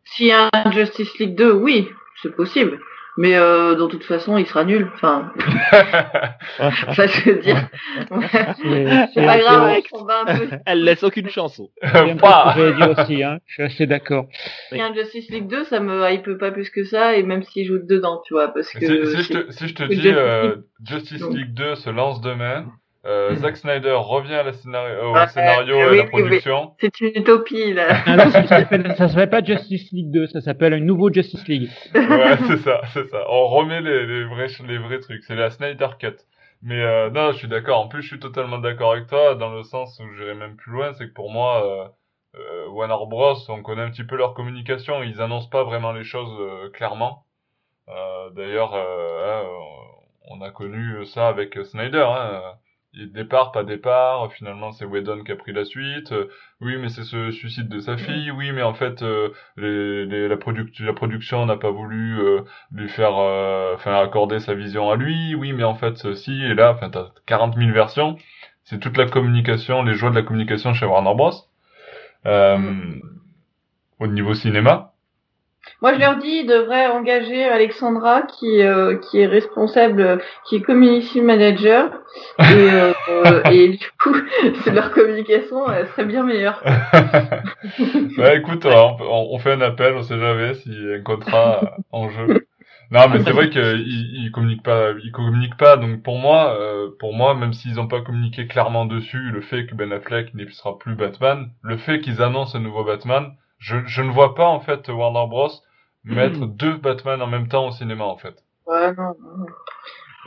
S'il y a un Justice League 2, oui, c'est possible. Mais euh, de toute façon, il sera nul. Enfin, ça je veux dire. c'est pas grave, on va un peu. Elle laisse aucune chanson. Je aussi, hein. Je suis assez d'accord. Il y a un Justice League 2, ça me hype pas plus que ça, et même s'il joue dedans, tu vois, parce que. Si, si je te, si je te dis euh, Justice League 2 se lance demain, euh, mm. Zack Snyder revient à la scénario, au scénario et à la production. C'est une utopie là. Ah ça s'appelle pas Justice League 2, ça s'appelle un nouveau Justice League. ouais, c'est ça, c'est ça. On remet les, les vrais les vrais trucs. C'est la Snyder Cut. Mais euh, non, je suis d'accord. En plus, je suis totalement d'accord avec toi dans le sens où j'irai même plus loin, c'est que pour moi, euh, euh, Warner Bros, on connaît un petit peu leur communication. Ils annoncent pas vraiment les choses euh, clairement. Euh, D'ailleurs, hein, on a connu ça avec Snyder. Hein, départ, pas départ, finalement c'est Whedon qui a pris la suite, euh, oui mais c'est ce suicide de sa fille, oui mais en fait euh, les, les, la, la production n'a pas voulu euh, lui faire enfin accorder sa vision à lui, oui mais en fait si, et là, enfin t'as 40 000 versions, c'est toute la communication, les joies de la communication chez Warner Bros. au niveau cinéma, moi, je leur dis, ils devraient engager Alexandra, qui, euh, qui est responsable, qui est community manager, et, euh, et du coup, leur communication elle serait bien meilleure. bah écoute, on, on, fait un appel, on sait jamais s'il y a un contrat en jeu. Non, mais c'est vrai qu'ils ils communiquent pas, ils communiquent pas. Donc pour moi, euh, pour moi, même s'ils n'ont pas communiqué clairement dessus, le fait que Ben Affleck ne sera plus Batman, le fait qu'ils annoncent un nouveau Batman, je, je ne vois pas en fait Warner Bros mettre hmm. deux Batman en même temps au cinéma en fait. Ouais, non,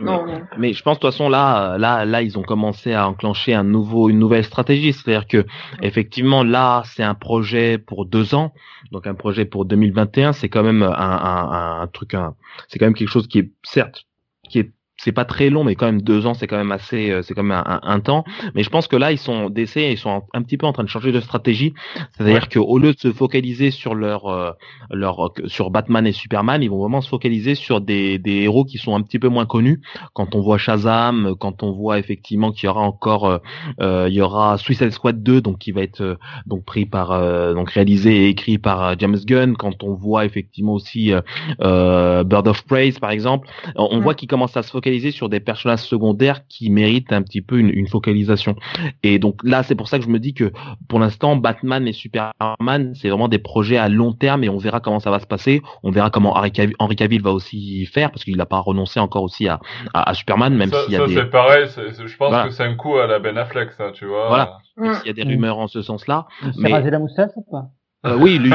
non. Mais, mais, je pense de toute façon là, là, là, ils ont commencé à enclencher un nouveau, une nouvelle stratégie. C'est-à-dire que effectivement là, c'est un projet pour deux ans, donc un projet pour 2021. C'est quand même un, un, un truc, un, c'est quand même quelque chose qui est certes qui est c'est pas très long, mais quand même deux ans, c'est quand même assez, euh, c'est quand même un, un, temps. Mais je pense que là, ils sont d'essai, ils sont un, petit peu en train de changer de stratégie. C'est-à-dire ouais. qu'au lieu de se focaliser sur leur, euh, leur, sur Batman et Superman, ils vont vraiment se focaliser sur des, des héros qui sont un petit peu moins connus. Quand on voit Shazam, quand on voit effectivement qu'il y aura encore, euh, il y aura Suicide Squad 2, donc qui va être donc pris par, donc réalisé et écrit par James Gunn. Quand on voit effectivement aussi Bird of Prey, par exemple, on, on voit qu'ils commencent à se focaliser sur des personnages secondaires qui méritent un petit peu une, une focalisation. Et donc là, c'est pour ça que je me dis que pour l'instant, Batman et Superman, c'est vraiment des projets à long terme et on verra comment ça va se passer. On verra comment Henry Cavill, va aussi faire parce qu'il n'a pas renoncé encore aussi à, à, à Superman, même s'il y a ça, des... c'est pareil. je pense voilà. que c'est un coup à la Ben Affleck, ça, tu vois. Voilà. Mmh. S'il y a des rumeurs en ce sens-là. Mais... rasé la moustache ou pas? Euh, oui, lui,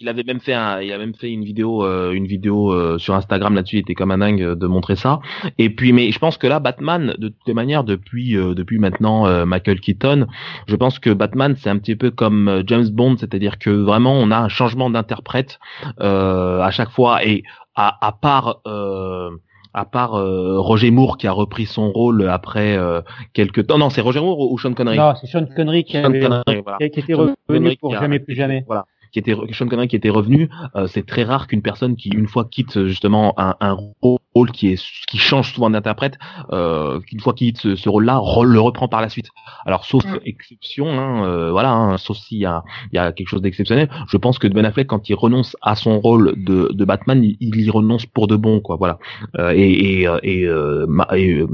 il avait même fait un, il a même fait une vidéo, euh, une vidéo euh, sur Instagram là-dessus. Il était comme un dingue de montrer ça. Et puis, mais je pense que là, Batman, de toutes les manières, depuis, euh, depuis maintenant euh, Michael Keaton, je pense que Batman, c'est un petit peu comme James Bond, c'est-à-dire que vraiment, on a un changement d'interprète à chaque fois. Et à, à part à part euh, Roger Moore qui a repris son rôle après euh, quelques temps. Non, c'est Roger Moore ou Sean Connery? Non, c'est Sean Connery qui, avait, Connery, voilà. qui, était revenu pour jamais plus jamais. Voilà qui était Sean Connery qui était revenu, euh, c'est très rare qu'une personne qui une fois quitte justement un, un rôle Hall qui est qui change souvent d'interprète, euh, une fois qu'il quitte ce, rôle-là, le reprend par la suite. Alors sauf mm. exception, hein, euh, voilà, hein, sauf s'il y a, il y a quelque chose d'exceptionnel. Je pense que Ben Affleck, quand il renonce à son rôle de, de Batman, il, y renonce pour de bon, quoi. Voilà. Euh, et et, et, euh, et,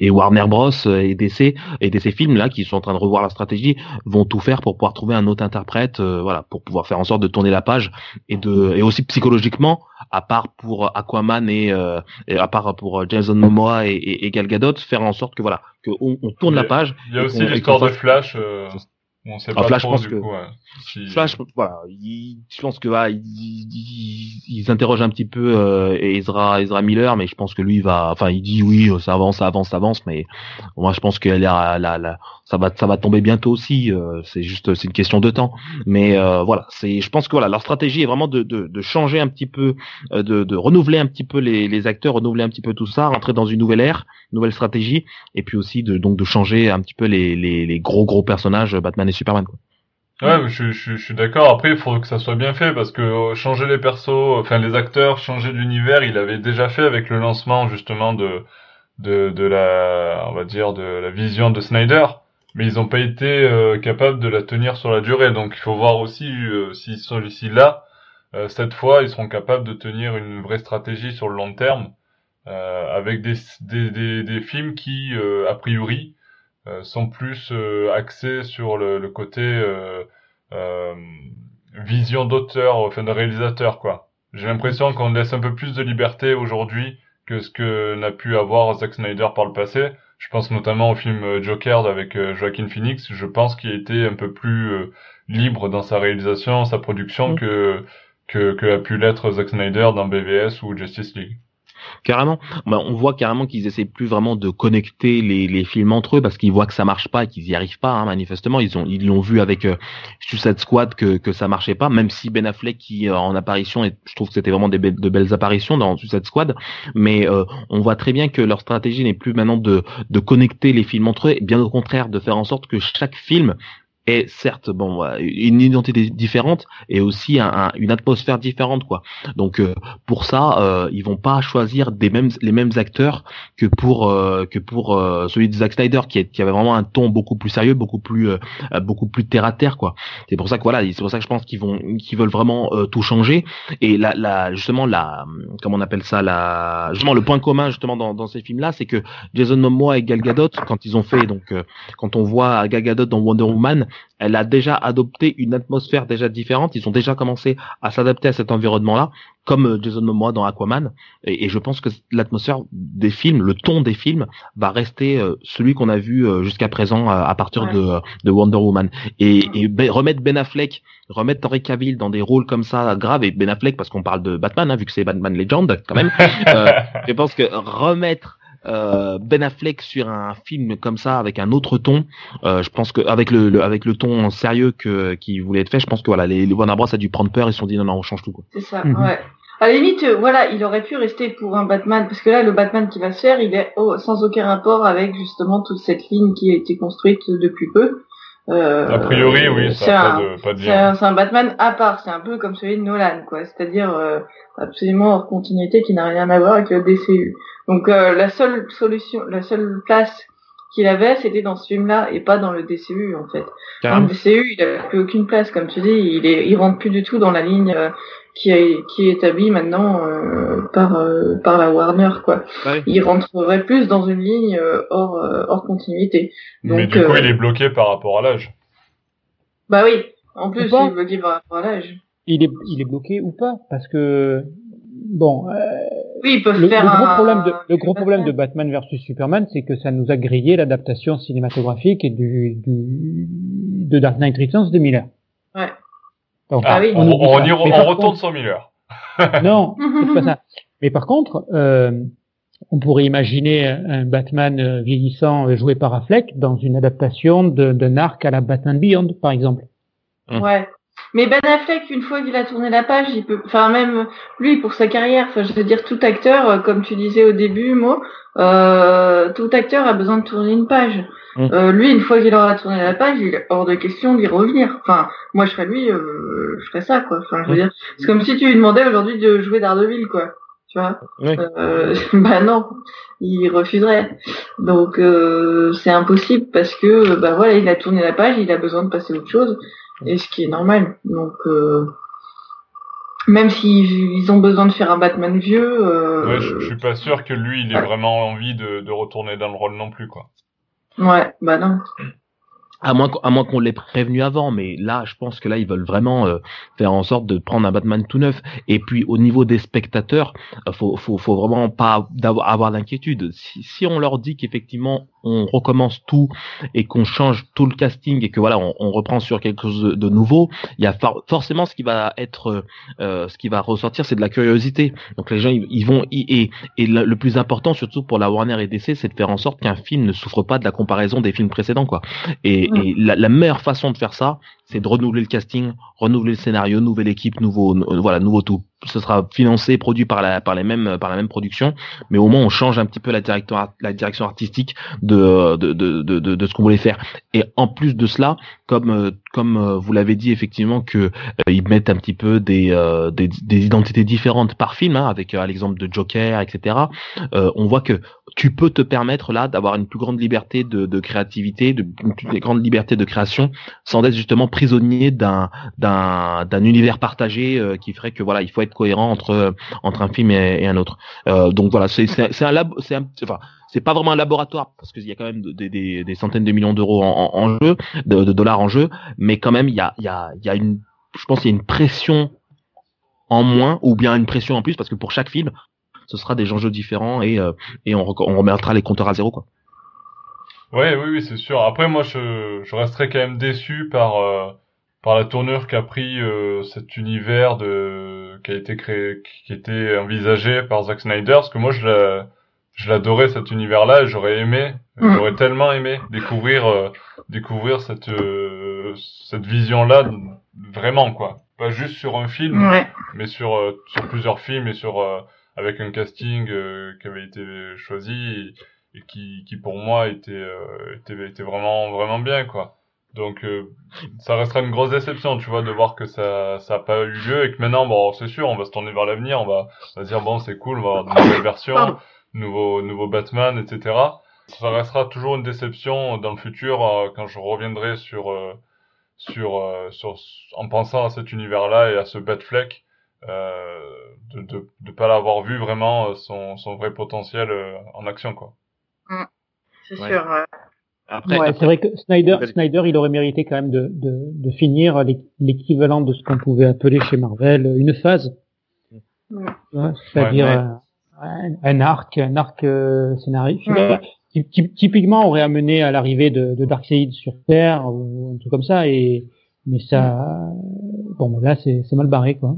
et, Warner Bros et DC et DC films là qui sont en train de revoir la stratégie vont tout faire pour pouvoir trouver un autre interprète, voilà, pour pouvoir faire en sorte de tourner la page et de et aussi psychologiquement à part pour Aquaman et, euh, à part pour Jason Momoa et, et, Gal Gadot, faire en sorte que voilà, que on, tourne la page. Il y a aussi l'histoire de Flash. Euh, on sait pas Flash, trop, pense du que coup, Flash, voilà, je pense que voilà, ils, ils, interrogent un petit peu euh, Ezra, Ezra Miller, mais je pense que lui va, enfin, il dit oui, ça avance, ça avance, ça avance, mais moi je pense que la, la, la, ça va, ça va tomber bientôt aussi. Euh, c'est juste, c'est une question de temps. Mais euh, voilà, c'est, je pense que voilà, leur stratégie est vraiment de, de, de changer un petit peu, euh, de, de renouveler un petit peu les, les acteurs, renouveler un petit peu tout ça, rentrer dans une nouvelle ère, nouvelle stratégie, et puis aussi de donc de changer un petit peu les, les, les gros gros personnages Batman et Superman. Ouais, je, suis d'accord. Après, il faut que ça soit bien fait parce que euh, changer les persos, enfin les acteurs, changer d'univers, il avait déjà fait avec le lancement justement de de, la, on va dire, de la vision de Snyder, mais ils n'ont pas été euh, capables de la tenir sur la durée. Donc, il faut voir aussi euh, s'ils sont ici là, cette fois, ils seront capables de tenir une vraie stratégie sur le long terme avec des, des, des, films qui, a priori, euh, sont plus euh, axés sur le, le côté euh, vision d'auteur, enfin de réalisateur, quoi. J'ai l'impression qu'on laisse un peu plus de liberté aujourd'hui que ce que n'a pu avoir Zack Snyder par le passé. Je pense notamment au film Joker avec Joaquin Phoenix. Je pense qu'il a été un peu plus libre dans sa réalisation, sa production mm. que, que, que a pu l'être Zack Snyder dans BVS ou Justice League. Carrément. Bah, on voit carrément qu'ils essaient plus vraiment de connecter les, films entre eux parce qu'ils voient que ça marche pas et qu'ils y arrivent pas. Hein, manifestement, ils ont l'ont vu avec euh, Suicide Squad que que ça marchait pas. Même si Ben Affleck qui euh, en apparition et je trouve que c'était vraiment de belles apparitions dans Suicide Squad, mais euh, on voit très bien que leur stratégie n'est plus maintenant de de connecter les films entre eux, bien au contraire de faire en sorte que chaque film est certes bon une identité différente et aussi un, une atmosphère différente quoi. Donc euh, pour ça euh, ils vont pas choisir les mêmes acteurs que pour euh, que pour euh, celui de Zack Snyder qui avait vraiment un ton beaucoup plus sérieux beaucoup plus beaucoup plus terre à terre quoi. C'est pour ça que voilà c'est pour ça que je pense qu'ils vont qu'ils veulent vraiment tout changer. Et la, la justement la comment on appelle ça la justement le point commun justement dans, dans ces films là c'est que Jason Momoa et Gal Gadot quand ils ont fait donc quand on voit Gal Gadot dans Wonder Woman elle a déjà adopté une atmosphère déjà différente. Ils ont déjà commencé à s'adapter à cet environnement-là, comme euh, Jason Momoa dans Aquaman. Et, je pense que l'atmosphère des films, le ton des films, va rester euh, celui qu'on a vu euh, jusqu'à présent à partir de, Wonder Woman. Et, ben, remettre Ben Affleck, remettre Henry Cavill dans des rôles comme ça graves, et Ben Affleck parce qu'on parle de Batman, hein, vu que c'est Batman Legend quand même. je pense que remettre euh, ben Affleck sur un film comme ça avec un autre ton, euh, je pense que avec le, avec le ton sérieux que qui voulait être fait, je pense que voilà les, les Warner Bros a dû prendre peur ils se sont dit non non on change tout quoi. C'est ça, mhm. ouais. À la limite, euh, voilà, il aurait pu rester pour un Batman, parce que là, le Batman qui va se faire, il est sans aucun rapport avec justement toute cette ligne qui a été construite depuis peu. Euh, a priori, oui, ça pas de, C'est un, un, Batman à part, c'est un peu comme celui de Nolan, quoi. C'est-à-dire euh, absolument hors continuité qui n'a rien à voir avec le DCU. Donc euh, la seule solution, la seule place qu'il avait, c'était dans ce film-là et pas dans le DCU en fait. Dans le DCU, il a plus aucune place, comme tu dis, il est, il rentre plus du tout dans la ligne euh, qui est qui est établie maintenant euh, par par la Warner quoi. Il rentrerait plus dans une ligne hors hors continuité. Donc, Mais du coup, il est bloqué par rapport à l'âge. Bah oui. En plus, il est bloqué par rapport à l'âge. Il est il est bloqué ou pas? Parce que bon, euh, oui, ils peuvent le, faire le gros problème de, le gros problème de Batman versus Superman, c'est que ça nous a grillé l'adaptation cinématographique et du, du, de Dark Knight Returns de Miller. Ouais. Donc, ah, oui. on, on, on, y, on retourne sur Miller. non, c'est pas ça. Mais par contre, euh, on pourrait imaginer un Batman euh, vieillissant joué par Affleck dans une adaptation d'un arc à la Batman Beyond, par exemple. Ouais. Mais Ben Affleck, une fois qu'il a tourné la page, il peut, enfin même lui pour sa carrière, enfin je veux dire tout acteur, euh, comme tu disais au début, Mo, euh, tout acteur a besoin de tourner une page. Mm. Euh, lui, une fois qu'il aura tourné la page, il est hors de question d'y revenir. Enfin, moi je serais lui, euh, je ferais ça quoi. Enfin, je veux mm. dire, c'est comme si tu lui demandais aujourd'hui de jouer Daredevil quoi. tu vois? Euh, bah non, il refuserait. Donc euh, c'est impossible parce que bah voilà, il a tourné la page, il a besoin de passer à autre chose, et ce qui est normal. Donc euh, même s'ils ont besoin de faire un Batman vieux. Euh, ouais, je, je, suis pas sûr que lui, il ait vraiment envie de, de retourner dans le rôle non plus, quoi. Ouais, bah non. À moins, à moins qu'on l'ait prévenu avant, mais là, je pense que là, ils veulent vraiment euh, faire en sorte de prendre un Batman tout neuf. Et puis, au niveau des spectateurs, faut, faut, faut vraiment pas avoir, avoir d'inquiétude. Si, si on leur dit qu'effectivement, on recommence tout et qu'on change tout le casting et que voilà, on, on reprend sur quelque chose de, de nouveau, il y a forcément ce qui va être, euh, ce qui va ressortir, c'est de la curiosité. Donc les gens, ils, ils vont et, et le, le, plus important, surtout pour la Warner et DC, c'est de faire en sorte qu'un film ne souffre pas de la comparaison des films précédents, quoi. Et, mmh. et la, la meilleure façon de faire ça, c'est de renouveler le casting, renouveler le scénario, nouvelle équipe, nouveau, voilà, nouveau tout. Ce sera financé, produit par la, par les mêmes, par la même production, mais au moins on change un petit peu la direction, la direction artistique de, de, de, de, de ce qu'on voulait faire. Et en plus de cela, comme, comme vous l'avez dit effectivement que euh, ils mettent un petit peu des, euh, des, identités différentes par film, hein, avec euh, l'exemple de Joker, etc. on voit que tu peux te permettre là d'avoir une plus grande liberté de, créativité, de, une plus grande liberté de création, sans être justement prisonnier d'un d'un d'un univers partagé euh, qui ferait que voilà il faut être cohérent entre entre un film et, un autre. Euh, donc voilà c'est c'est un enfin c'est pas vraiment un laboratoire parce qu'il y a quand même des, des, centaines de millions d'euros en, jeu, de, dollars en jeu, mais quand même il y a il y a il y a une je pense qu'il y a une pression en moins ou bien une pression en plus parce que pour chaque film ce sera des enjeux différents et euh, et on, remettra les compteurs à zéro quoi. Ouais, oui, oui, c'est sûr. Après, moi, je, je resterai quand même déçu par euh, par la tournure qu'a pris euh, cet univers de qui a été créé, qui était envisagé par Zack Snyder, parce que moi, je je l'adorais cet univers-là, et j'aurais aimé, mmh. j'aurais tellement aimé découvrir euh, découvrir cette euh, cette vision-là vraiment quoi, pas juste sur un film, ouais. mais sur euh, sur plusieurs films et sur avec un casting qui avait été choisi et qui, qui pour moi était, euh, était, était vraiment, vraiment bien, quoi. Donc, euh, ça restera une grosse déception, tu vois, de voir que ça, ça a pas eu lieu et que maintenant, bon, c'est sûr, on va se tourner vers l'avenir, on va, on va dire, bon, c'est cool, on va avoir de nouvelles versions, nouveau, nouveau Batman, etc. Ça restera toujours une déception dans le futur euh, quand je reviendrai sur, euh, sur, euh, sur, en pensant à cet univers-là et à ce Batfleck, euh, de, de, de pas l'avoir vu vraiment son, son vrai potentiel en action, quoi. Mmh. C'est ouais. sûr. Ouais. Après, ouais, c'est vrai que Snyder, Snyder, il aurait mérité quand même de, de, de finir l'équivalent de ce qu'on pouvait appeler chez Marvel une phase. C'est-à-dire un, un, arc, un arc euh, scénariste. Qui, typiquement aurait amené à l'arrivée de, de Darkseid sur Terre ou un truc comme ça. Et mais ça, bon, mais là c'est mal barré quoi.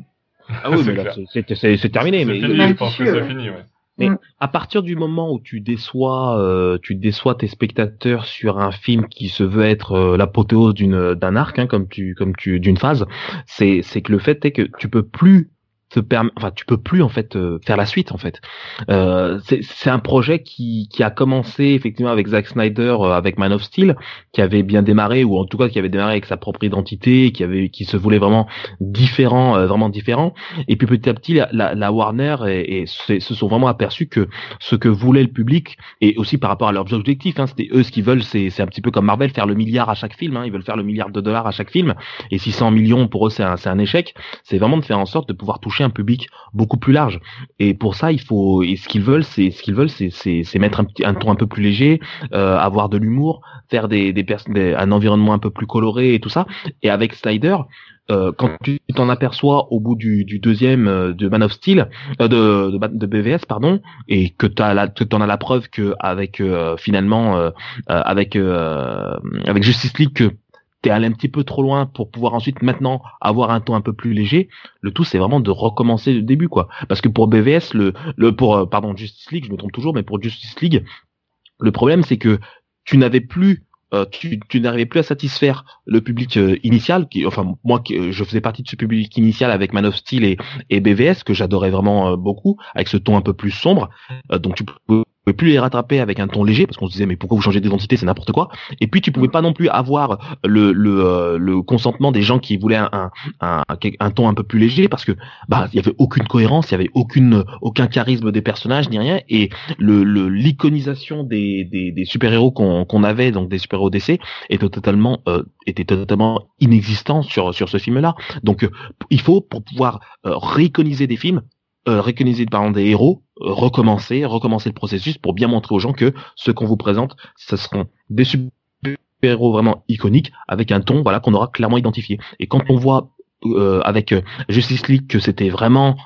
Ah oui, mais là c'est terminé. Mais fini, je pense que c'est fini, ouais. Mais mmh. à partir du moment où tu déçois, euh, tu déçois tes spectateurs sur un film qui se veut être euh, l'apothéose d'une d'un arc, hein, comme tu comme tu d'une phase, c'est c'est que le fait est que tu peux plus permet, enfin tu peux plus en fait euh, faire la suite en fait. Euh, c'est un projet qui, qui a commencé effectivement avec Zack Snyder euh, avec Man of Steel, qui avait bien démarré ou en tout cas qui avait démarré avec sa propre identité, qui avait qui se voulait vraiment différent, vraiment différent. Et puis petit à petit la, Warner et, se sont vraiment aperçus que ce que voulait le public et aussi par rapport à leurs objectifs, hein, c'était eux ce qu'ils veulent, c'est c'est un petit peu comme Marvel faire le milliard à chaque film. Hein, ils veulent faire le milliard de dollars à chaque film et 600 millions pour eux c'est un un échec. C'est vraiment de faire en sorte de pouvoir toucher un public beaucoup plus large. Et pour ça, il faut, et ce qu'ils veulent, c'est ce qu'ils veulent, c'est c'est mettre un, un ton un peu plus léger, euh, avoir de l'humour, faire des, des, des, un environnement un peu plus coloré et tout ça. Et avec Snyder, euh, quand tu t'en aperçois au bout du, du deuxième euh, de Man of Steel, euh, de, de, BVS pardon, et que tu as la, en as la preuve que avec euh, finalement avec avec Justice League que t'es allé un petit peu trop loin pour pouvoir ensuite maintenant avoir un ton un peu plus léger. Le tout c'est vraiment de recommencer le début quoi. Parce que pour BVS le le pour pardon Justice League, je me trompe toujours mais pour Justice League, le problème c'est que tu n'avais plus euh, tu, tu n'arrivais plus à satisfaire le public euh, initial qui enfin moi euh, je faisais partie de ce public initial avec Man of Steel et, et BVS que j'adorais vraiment beaucoup avec ce ton un peu plus sombre donc tu pouvais pouvais plus les rattraper avec un ton léger parce qu'on se disait mais pourquoi vous changez d'identité c'est n'importe quoi. Et puis tu pouvais pas non plus avoir le le, euh, le consentement des gens qui voulaient un, un, un, ton un peu plus léger parce que bah il y avait aucune cohérence il y avait aucune aucun charisme des personnages ni rien. Et le l'iconisation des, des, des super héros qu'on qu'on avait donc des super héros DC était totalement euh, était totalement inexistant sur sur ce film là donc il faut pour pouvoir euh, réiconiser des films euh, récogniser par des héros, euh, recommencer, recommencer le processus pour bien montrer aux gens que ce qu'on vous présente, ce seront des super-héros vraiment iconiques avec un ton voilà qu'on aura clairement identifié. Et quand on voit euh, avec Justice League que c'était vraiment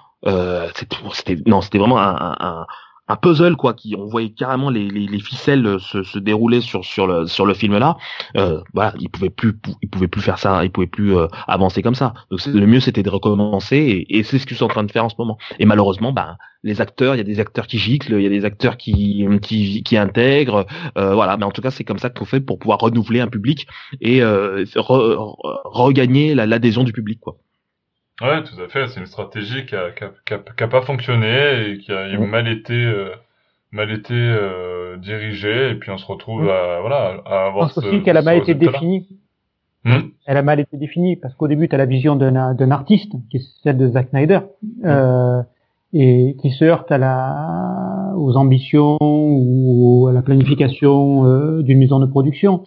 c'était non c'était vraiment un, un puzzle quoi qui on voyait carrément les, les, les ficelles se, se, dérouler sur sur le sur le film là euh, voilà il pouvait plus il pouvait plus faire ça il pouvait plus euh, avancer comme ça. Donc le mieux c'était de recommencer et, et c'est ce qu'ils sont en train de faire en ce moment. Et malheureusement ben les acteurs il y a des acteurs qui giclent il y a des acteurs qui qui, qui intègrent euh, voilà. Mais en tout cas c'est comme ça qu'on fait pour pouvoir renouveler un public et euh, regagner l'adhésion du public quoi Ouais, tout à fait. C'est une stratégie qui a, qui a, qui a, pas fonctionné et qui a, mal été, euh, mal été euh, dirigée. Et puis on se retrouve à, voilà, à avoir. Je pense aussi qu'elle a mal été définie. Hmm? Elle a mal été définie parce qu'au début, tu as la vision d'un artiste, qui est celle de Zack Snyder, hmm. euh, et qui se heurte à la, aux ambitions ou à la planification euh, d'une maison de production.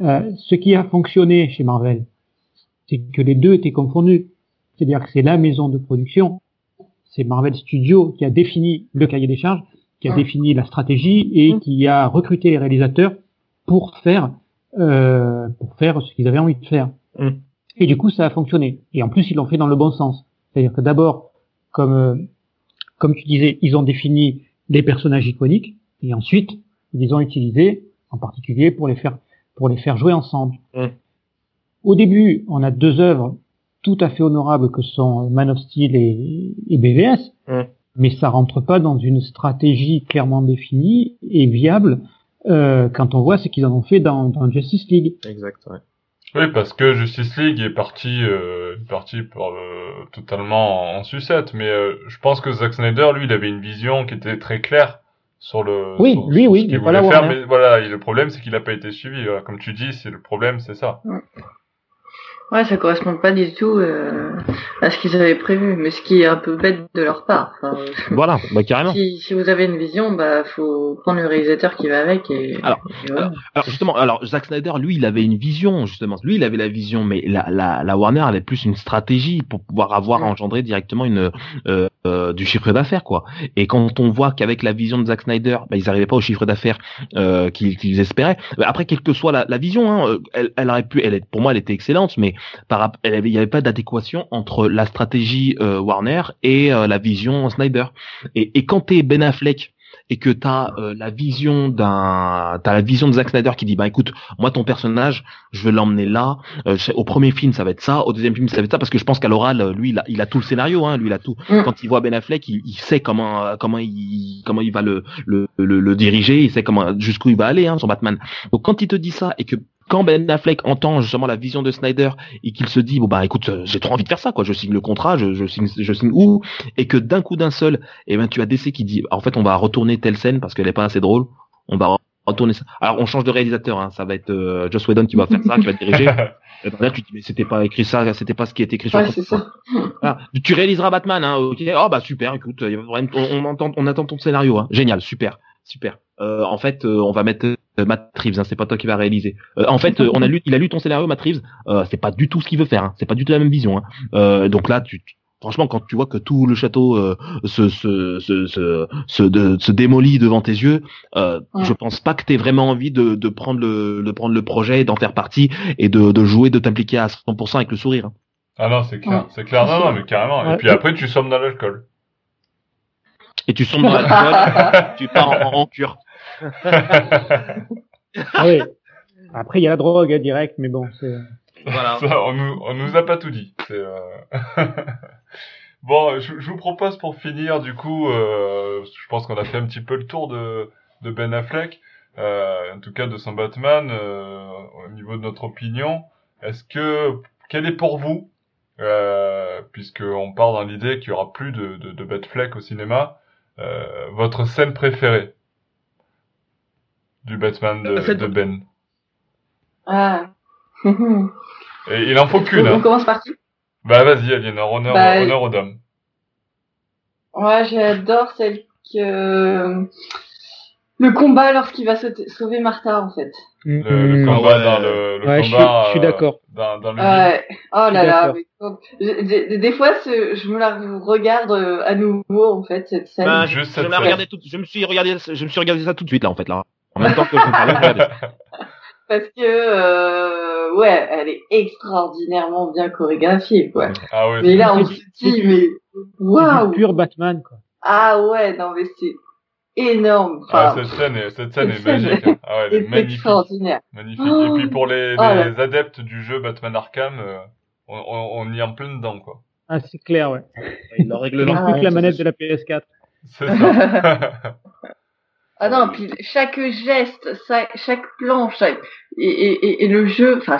Euh, ce qui a fonctionné chez Marvel, c'est que les deux étaient confondus. C'est-à-dire que c'est la maison de production, c'est Marvel Studios qui a défini le cahier des charges, qui a ah. défini la stratégie et mmh. qui a recruté les réalisateurs pour faire euh, pour faire ce qu'ils avaient envie de faire. Mmh. Et du coup, ça a fonctionné. Et en plus, ils l'ont fait dans le bon sens. C'est-à-dire que d'abord, comme euh, comme tu disais, ils ont défini les personnages iconiques et ensuite ils les ont utilisés, en particulier pour les faire pour les faire jouer ensemble. Mmh. Au début, on a deux œuvres tout à fait honorables que sont Man of Steel et, et BVS, mais ça rentre pas dans une stratégie clairement définie et viable euh, quand on voit ce qu'ils en ont fait dans, dans Justice League. Exact. Ouais. Oui, parce que Justice League est parti, euh, parti pour, euh, totalement en, sucette, mais euh, je pense que Zack Snyder, lui, il avait une vision qui était très claire sur le. Oui, lui, oui. Ce voulait faire, mais voilà, le problème, c'est qu'il n'a pas été suivi. Comme tu dis, c'est le problème, c'est ça. Ouais, ça correspond pas du tout euh, à ce qu'ils avaient prévu, mais ce qui est un peu bête de leur part. Enfin, voilà, bah carrément. Si, si, vous avez une vision, bah faut prendre le réalisateur qui va avec et. Alors, alors, justement, alors Zack Snyder, lui, il avait une vision justement. Lui, il avait la vision, mais la, la, la Warner avait plus une stratégie pour pouvoir avoir engendré directement une euh, euh, du chiffre d'affaires, quoi. Et quand on voit qu'avec la vision de Zack Snyder, bah, ils n'arrivaient pas au chiffre d'affaires euh, qu'ils espéraient. Bah, après, quelle que soit la, la vision, hein, euh, elle, elle aurait pu, elle, pour moi, elle était excellente, mais par, il n'y avait pas d'adéquation entre la stratégie euh, Warner et euh, la vision Snyder. Et, et quand t'es Ben Affleck et que t'as euh, la vision d'un t'as la vision de Zack Snyder qui dit bah écoute moi ton personnage je vais l'emmener là euh, au premier film ça va être ça au deuxième film ça va être ça parce que je pense qu'à l'oral lui il a, il a tout le scénario hein lui il a tout mm. quand il voit Ben Affleck il, il, sait comment comment il comment il va le le, le, le diriger il sait comment jusqu'où il va aller hein son Batman donc quand il te dit ça et que quand Ben Affleck entend justement la vision de Snyder et qu'il se dit bon bah écoute euh, j'ai trop envie de faire ça quoi. Je signe le contrat je, je signe je signe où? Et que d'un coup d'un seul et eh ben tu as DC qui dit en fait on va retourner telle scène parce qu'elle est pas assez drôle. On va retourner ça. Alors on change de réalisateur hein, ça va être euh, Joss Whedon qui va faire ça qui va diriger. Là tu te dis mais c'était pas écrit ça c'était pas ce qui était écrit sur ouais, ça. Ah, tu réaliseras Batman hein ok. Oh bah super écoute on, on entend on attend ton scénario hein. génial super super. Euh, en fait, euh, on va mettre Matt Reeves. Hein, c'est pas toi qui va réaliser. en fait, on a lu, il a lu ton scénario, Matt Reeves. c'est pas du tout ce qu'il veut faire. Hein, c'est pas du tout la même vision. Hein. donc là, tu, franchement, quand tu vois que tout le château se, se, se, se, se, démolit devant tes yeux, je pense pas que t'aies vraiment envie de, de prendre le, de prendre le projet, d'en faire partie et de, de jouer, de t'impliquer à 100% avec le sourire. Ah non, c'est clair, c'est clair, non, non, mais carrément. Et puis après, tu sommes dans l'alcool. Et tu sombres dans l'alcool, tu pars en, en cure. Ah oui. Après, il y a la drogue hein, direct, mais bon. Voilà. on nous, on nous a pas tout dit. Euh... bon, je, je, vous propose pour finir, du coup, euh, je pense qu'on a fait un petit peu le tour de, de Ben Affleck, euh, en tout cas de son Batman, euh, au niveau de notre opinion. Est-ce que, quel est pour vous, euh, puisqu'on part dans l'idée qu'il y aura plus de, de, de Batfleck au cinéma, euh, votre scène préférée? Du Batman de, de Ben. Ah. Et il en faut qu'une. On Hein. commence par qui? Bah vas-y, Aliénor, honneur, Bah, honneur aux dames. Ouais, j'adore celle que le combat lorsqu'il va sauver Martha en fait. Le, le Mm. combat ouais. dans le, le Ouais, je suis- combat je suis euh, d'accord. dans, dans le. Ouais. Oh là là. mais Des, des fois, ce- je me la regarde euh, à nouveau en fait cette scène. Ben, Juste je, cette me la scène. regardais tout- je me suis regardé, je me suis regardé ça tout de suite là en fait là. En même temps que je parlais. Parce que euh, ouais, elle est extraordinairement bien chorégraphiée quoi. Ah ouais. Mais là, on se dit mais C'est waouh. pur Batman, quoi. Ah ouais, non mais c'est énorme. Ah, Enfin, cette scène est, cette scène est magique. hein. Ah ouais, elle est c'est magnifique. extraordinaire. Magnifique. Oh. Et puis pour les, Oh les adeptes du jeu Batman Arkham, euh, on, on, on y est en plein dedans, quoi. Ah, c'est clair, ouais. Il leur règle manque plus que la ça, manette de la PS4. C'est ça. Ah non, puis chaque geste, chaque plan, chaque et, et, et, et le jeu, enfin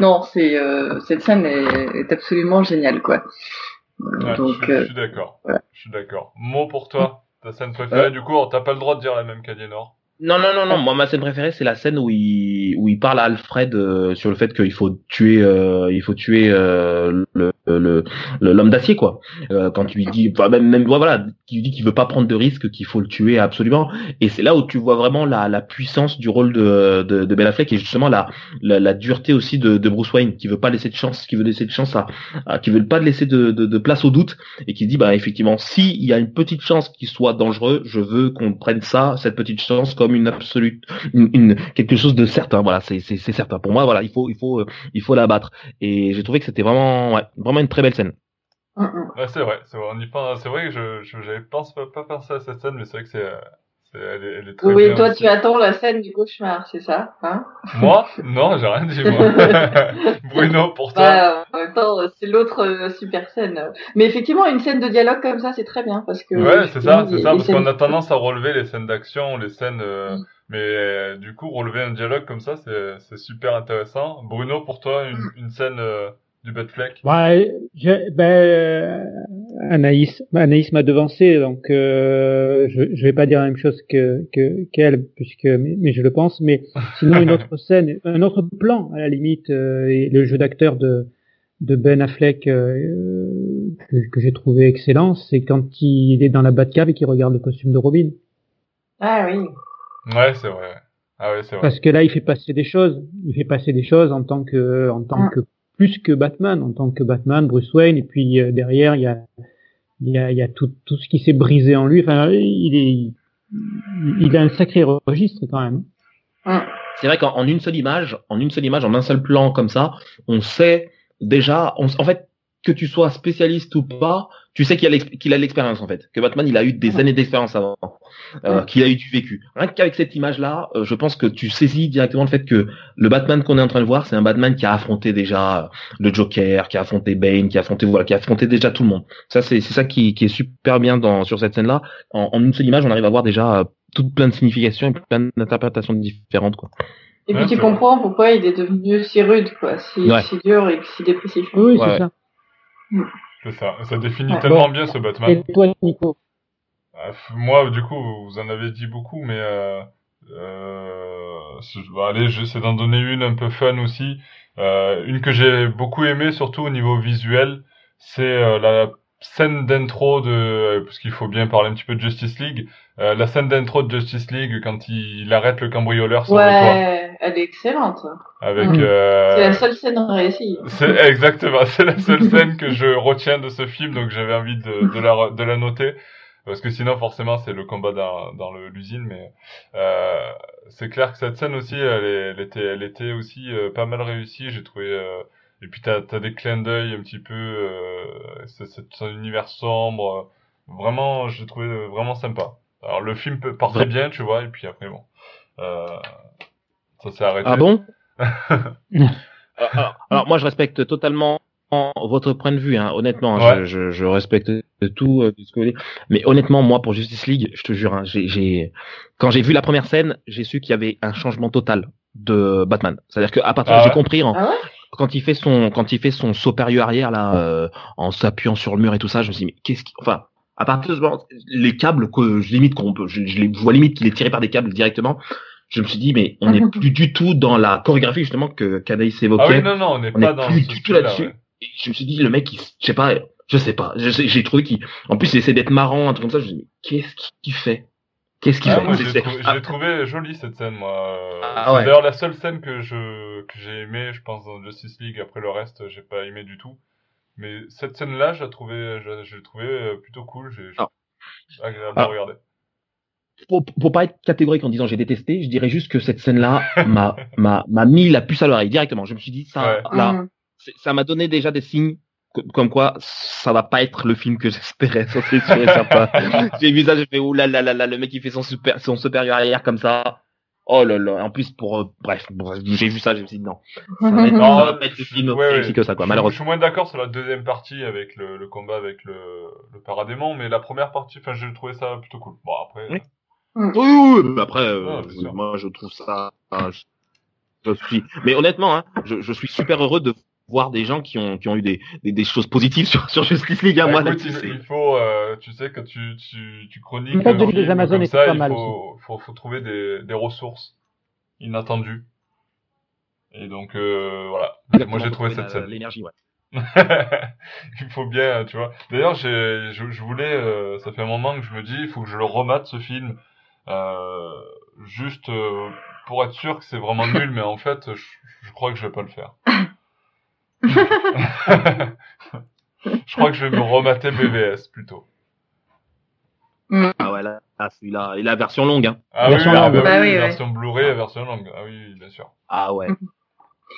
non, c'est euh, cette scène est, est absolument géniale quoi. Euh, Ouais, Donc je, suis- euh, je suis d'accord. ouais. Je suis d'accord. Mot pour toi, ta scène préférée. Du coup, t'as pas le droit de dire la même qu'Aliénor. Non, non, non, non. Moi, ma scène préférée, c'est la scène où il, où il parle à Alfred euh, sur le fait qu'il faut tuer, euh, il faut tuer euh, le, le, le- l'homme d'acier, quoi. Euh, quand tu lui dis, même, même, voilà, qui lui dit qu'il veut pas prendre de risque, qu'il faut le tuer absolument. Et c'est là où tu vois vraiment la, puissance du rôle de, de, de Ben Affleck et justement la, la, dureté aussi de, Bruce Wayne, qui veut pas laisser de chance, qui veut laisser de chance à, qui veut pas laisser de, place au doute et qui dit, bah effectivement, si il y a une petite chance qu'il soit dangereux, je veux qu'on prenne ça, cette petite chance, comme une absolue, une, quelque chose de certain. Voilà, c'est certain. Pour moi, voilà, il faut il faut euh, il faut la battre. Et j'ai trouvé que c'était vraiment une très belle scène. hum. Ouais, c'est vrai. C'est vrai. On y pense. C'est vrai que je, je j'avais pas, pas pensé à cette scène, mais c'est vrai que c'est, euh, c'est elle, est, elle est très oui, bien. toi aussi. tu attends la scène du cauchemar, c'est ça, hein? Moi? Non, j'ai rien dit moi. Bruno, pour toi? Bah, en même temps, c'est l'autre euh, super scène. Mais effectivement, une scène de dialogue comme ça, c'est très bien parce que. Ouais, c'est ça, c'est ça, parce scènes- qu'on a tendance à relever les scènes d'action, les scènes, euh, Mm. mais euh, du coup, relever un dialogue comme ça, c'est, c'est super intéressant. Bruno, pour toi, Mm. une, une scène euh, du Ouais, je, ben, euh, Anaïs, Anaïs m'a devancé, donc euh, je, je vais pas dire la même chose que que- qu'elle, puisque mais, mais je le pense. Mais sinon une autre scène, un autre plan à la limite, euh, et le jeu d'acteur de de Ben Affleck euh, que, que j'ai trouvé excellent, c'est quand il est dans la Batcave et qu'il regarde le costume de Robin, Ah oui. Ouais, c'est vrai. Ah ouais, c'est vrai. parce que là il fait passer des choses, il fait passer des choses en tant que en tant Mm. que plus que Batman, en tant que Batman, Bruce Wayne, et puis euh, derrière il y a il y a, il y a tout, tout ce qui s'est brisé en lui. Enfin, il est, il a un sacré registre quand même. C'est vrai qu'en en une seule image, en une seule image, en un seul plan comme ça, on sait déjà, on, en fait, que tu sois spécialiste ou pas, tu sais qu'il a qu'il l'expérience en fait, que Batman il a eu des années d'expérience avant, euh, qu'il a eu du vécu. Rien qu'avec cette image-là, euh, je pense que tu saisis directement le fait que le Batman qu'on est en train de voir, c'est un Batman qui a affronté déjà euh, le Joker, qui a affronté Bane, qui a affronté voilà, qui a affronté déjà tout le monde. Ça c'est c'est ça qui, qui est super bien dans sur cette scène-là. En, en une seule image, on arrive à voir déjà euh, toute plein de significations et plein d'interprétations différentes quoi. Et Ouais, puis tu comprends pourquoi il est devenu si rude, quoi, si, Ouais. si dur et si dépressif. Oui, Ouais. c'est ça. C'est ça. Ça définit tellement Bon. bien ce Batman. Et toi, Nico f- moi, du coup, vous en avez dit beaucoup, mais euh, euh, bah, allez, j'essaie d'en donner une un peu fun aussi. Euh, une que j'ai beaucoup aimée, surtout au niveau visuel, c'est euh, la scène d'intro de, euh, parce qu'il faut bien parler un petit peu de Justice League, euh, la scène d'intro de Justice League quand il, il arrête le cambrioleur sur le toit, Ouais, elle est excellente. avec. Mm. euh, C'est la seule scène réussie. c'est exactement, c'est la seule scène que je retiens de ce film, donc j'avais envie de, de, la, de la noter. Parce que sinon, forcément, c'est le combat dans, dans l'usine, mais euh, c'est clair que cette scène aussi, elle, est- elle était, elle était aussi euh, pas mal réussie. J'ai trouvé. Et puis t'as as des clins d'œil un petit peu, euh, un univers sombre. Vraiment, j'ai trouvé euh, vraiment sympa. Alors le film peut- partait bien, tu vois, et puis après bon, euh, ça s'est arrêté. Ah bon alors, alors, alors, moi je respecte totalement votre point de vue, hein, honnêtement, hein, Ouais. je, je, je respecte tout euh, ce que vous dites. Mais honnêtement, moi pour Justice League, je te jure, hein, j'ai, j'ai, quand j'ai vu la première scène, j'ai su qu'il y avait un changement total de Batman. C'est-à-dire qu'à partir Ah j'ai ouais compris en, Ah ouais quand il fait son quand il fait son saut périlleux arrière là, euh, en s'appuyant sur le mur et tout ça, je me suis dit mais qu'est-ce qui, enfin. À partir de ce moment, les câbles que je limite qu'on peut, je, je les vois limite qu'il est tiré par des câbles directement. je me suis dit, mais on n'est plus du tout dans la chorégraphie justement que qu'Anaïs évoquait. Ah oui, non, non, on n'est pas dans plus du tout là-dessus. ouais. Je me suis dit, le mec, il, je sais pas, je sais pas, j'ai trouvé qu'il, en plus, il essaie d'être marrant, un truc comme ça. Je me dis, mais qu'est-ce qu'il fait? Qu'est-ce qu'il Ah, C'est- j'ai trouvé, ah, trouvé jolie cette scène, moi. Ah, c'est ouais. d'ailleurs la seule scène que je que j'ai aimé, je pense, dans Justice League. Après le reste, j'ai pas aimé du tout. Mais cette scène-là, je l'ai trouvée, trouvée euh, plutôt cool. J'ai Ah. agréable à Ah. regarder. pour, pour pas être catégorique en disant j'ai détesté, je dirais juste que cette scène-là m'a m'a m'a mis la puce à l'oreille directement. Je me suis dit ça Ouais. là, c'est- ça m'a donné déjà des signes comme quoi ça va pas être le film que j'espérais, ça c'est sûr et certain. j'ai vu ça, j'ai fait ouh là là là là, le mec il fait son super son supérieur arrière comme ça. Oh là là, en plus pour euh, bref, bref, j'ai vu ça, me suis dit non, ça va être, ça va être le film ouais, aussi ouais. que ça quoi, Je- Je, malheureusement. suis moins d'accord sur la deuxième partie avec le, le combat avec le, le paradémon, mais la première partie, enfin, j'ai trouvé ça plutôt cool. Bon, après. Oui. Oui, oui, oui, mais après, euh, Ah, sûr. moi je trouve ça, hein, je, je suis, mais honnêtement, hein, je, je suis super heureux de voir des gens qui ont qui ont eu des des, des choses positives sur sur Justice League. Hein, Bah, moi, écoute, il, il faut, euh, tu sais, que tu, tu, tu chroniques code de des film Amazones comme ça, pas il mal faut, faut, faut trouver des, des ressources inattendues. Et donc, euh, voilà. Moi, j'ai trouvé cette la- scène. L'énergie, ouais. il faut bien, tu vois. D'ailleurs, j'ai, je, je voulais, euh, ça fait un moment que je me dis, il faut que je le remate ce film, euh, juste euh, pour être sûr que c'est vraiment nul, mais en fait, je, je crois que je vais pas le faire. je crois que je vais me remater BVS plutôt. Ah ouais, là, là, celui-là, et la version longue, hein. Ah oui, Version ah longue. bah Bah oui, oui, ouais. version Blu-ray et version longue. Ah oui, bien sûr. Ah ouais.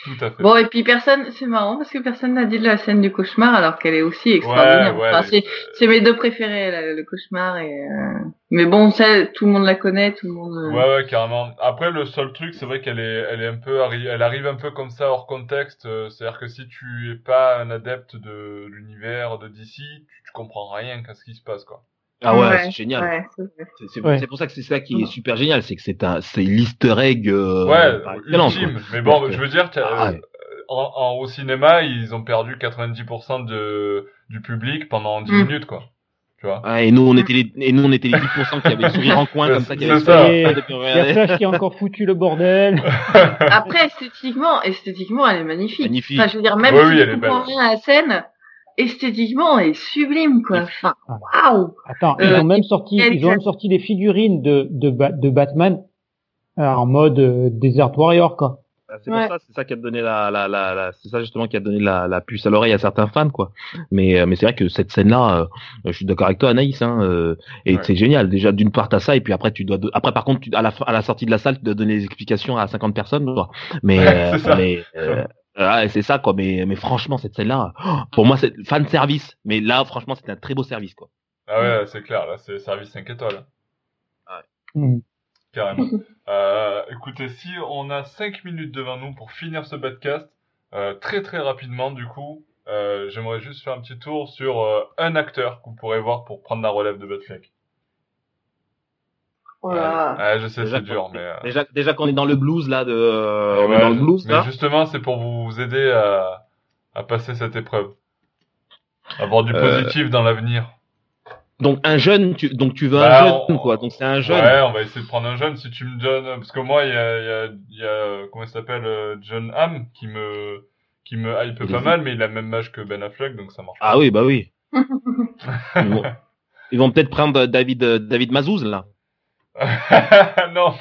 Tout à fait. Bon, et puis personne, c'est marrant parce que personne n'a dit de la scène du cauchemar alors qu'elle est aussi extraordinaire. ouais, Enfin, mais- c'est, c'est mes deux préférés, le cauchemar et, euh, mais bon, ça, tout le monde la connaît, tout le monde, euh, Ouais, ouais, carrément. Après, le seul truc, c'est vrai qu'elle est, elle est un peu, arri- elle arrive un peu comme ça hors contexte. euh, C'est-à-dire que si tu es pas un adepte de l'univers de DC, tu, tu comprends rien qu'à ce qui se passe, quoi. Ah ouais, Ouais, c'est génial. ouais, c'est Ouais. pour ça que c'est ça qui est super génial, c'est que c'est un, c'est l'easter egg. Euh, ouais, ultime. quoi. Mais bon, je veux dire, t'as- ah ouais. euh, en, en- au cinéma, ils ont perdu 90% de, du public pendant 10 Mm. minutes, quoi. Tu vois? Ah, et nous, on était les, et nous, on était les 10% qui avaient le sourire en coin, comme ça, qui c'est avaient ça. souri, Et- depuis on Il y a regardait. Flash qui a encore foutu le bordel. Après, esthétiquement, esthétiquement, elle est magnifique. Magnifique. Enfin, je veux dire, même Oui, si oui, tu comprends rien à la scène, esthétiquement, est sublime, quoi. Enfin, waouh! Attends, Euh, ils ont même sorti, ils ont même sorti des figurines de de, de Batman euh, en mode euh, Desert Warrior, quoi. Ah, C'est Ouais. ça, c'est ça qui a donné la, la, la, la- c'est ça justement qui a donné la, la puce à l'oreille à certains fans, quoi. Mais, euh, mais c'est vrai que cette scène-là, euh, je suis d'accord avec toi, Anaïs, hein, euh, et Ouais. c'est génial. Déjà, d'une part, t'as ça, et puis après, tu dois, après, par contre, tu, à la, fin- à la sortie de la salle, tu dois donner des explications à 50 personnes, quoi. Mais, Ouais, euh, c'est ça. mais, euh, ouais, c'est ça, quoi. Mais, mais franchement, cette scène-là, pour moi, c'est fan service. Mais là, franchement, c'est un très beau service, quoi. Ah ouais, c'est clair, là, c'est service 5 étoiles. Hmm. Carrément. Euh, écoutez, si on a 5 minutes devant nous pour finir ce podcast, euh, très très rapidement du coup, euh, j'aimerais juste faire un petit tour sur euh, un acteur que vous pourrez voir pour prendre la relève de Batfleck. Voilà. Ouais, je sais, Déjà c'est dur, mais... euh, Déjà, déjà qu'on est dans le blues, là, de, euh, on ouais, est dans le blues, mais là. justement, c'est pour vous aider à, à passer cette épreuve. Avoir du Euh, positif dans l'avenir. Donc, un jeune, tu, donc tu veux Bah, un jeune, on- quoi. Donc, c'est un jeune. Ouais, on va essayer de prendre un jeune. Si tu me donnes, parce que moi, il y a, il y a, il y a, comment il s'appelle, John Hamm, qui me, qui me hype pas mal, mais il a le même âge que Ben Affleck, donc ça marche. Ah oui, bah oui. Ils vont, vont peut-être prendre David, David Mazouz, là. non,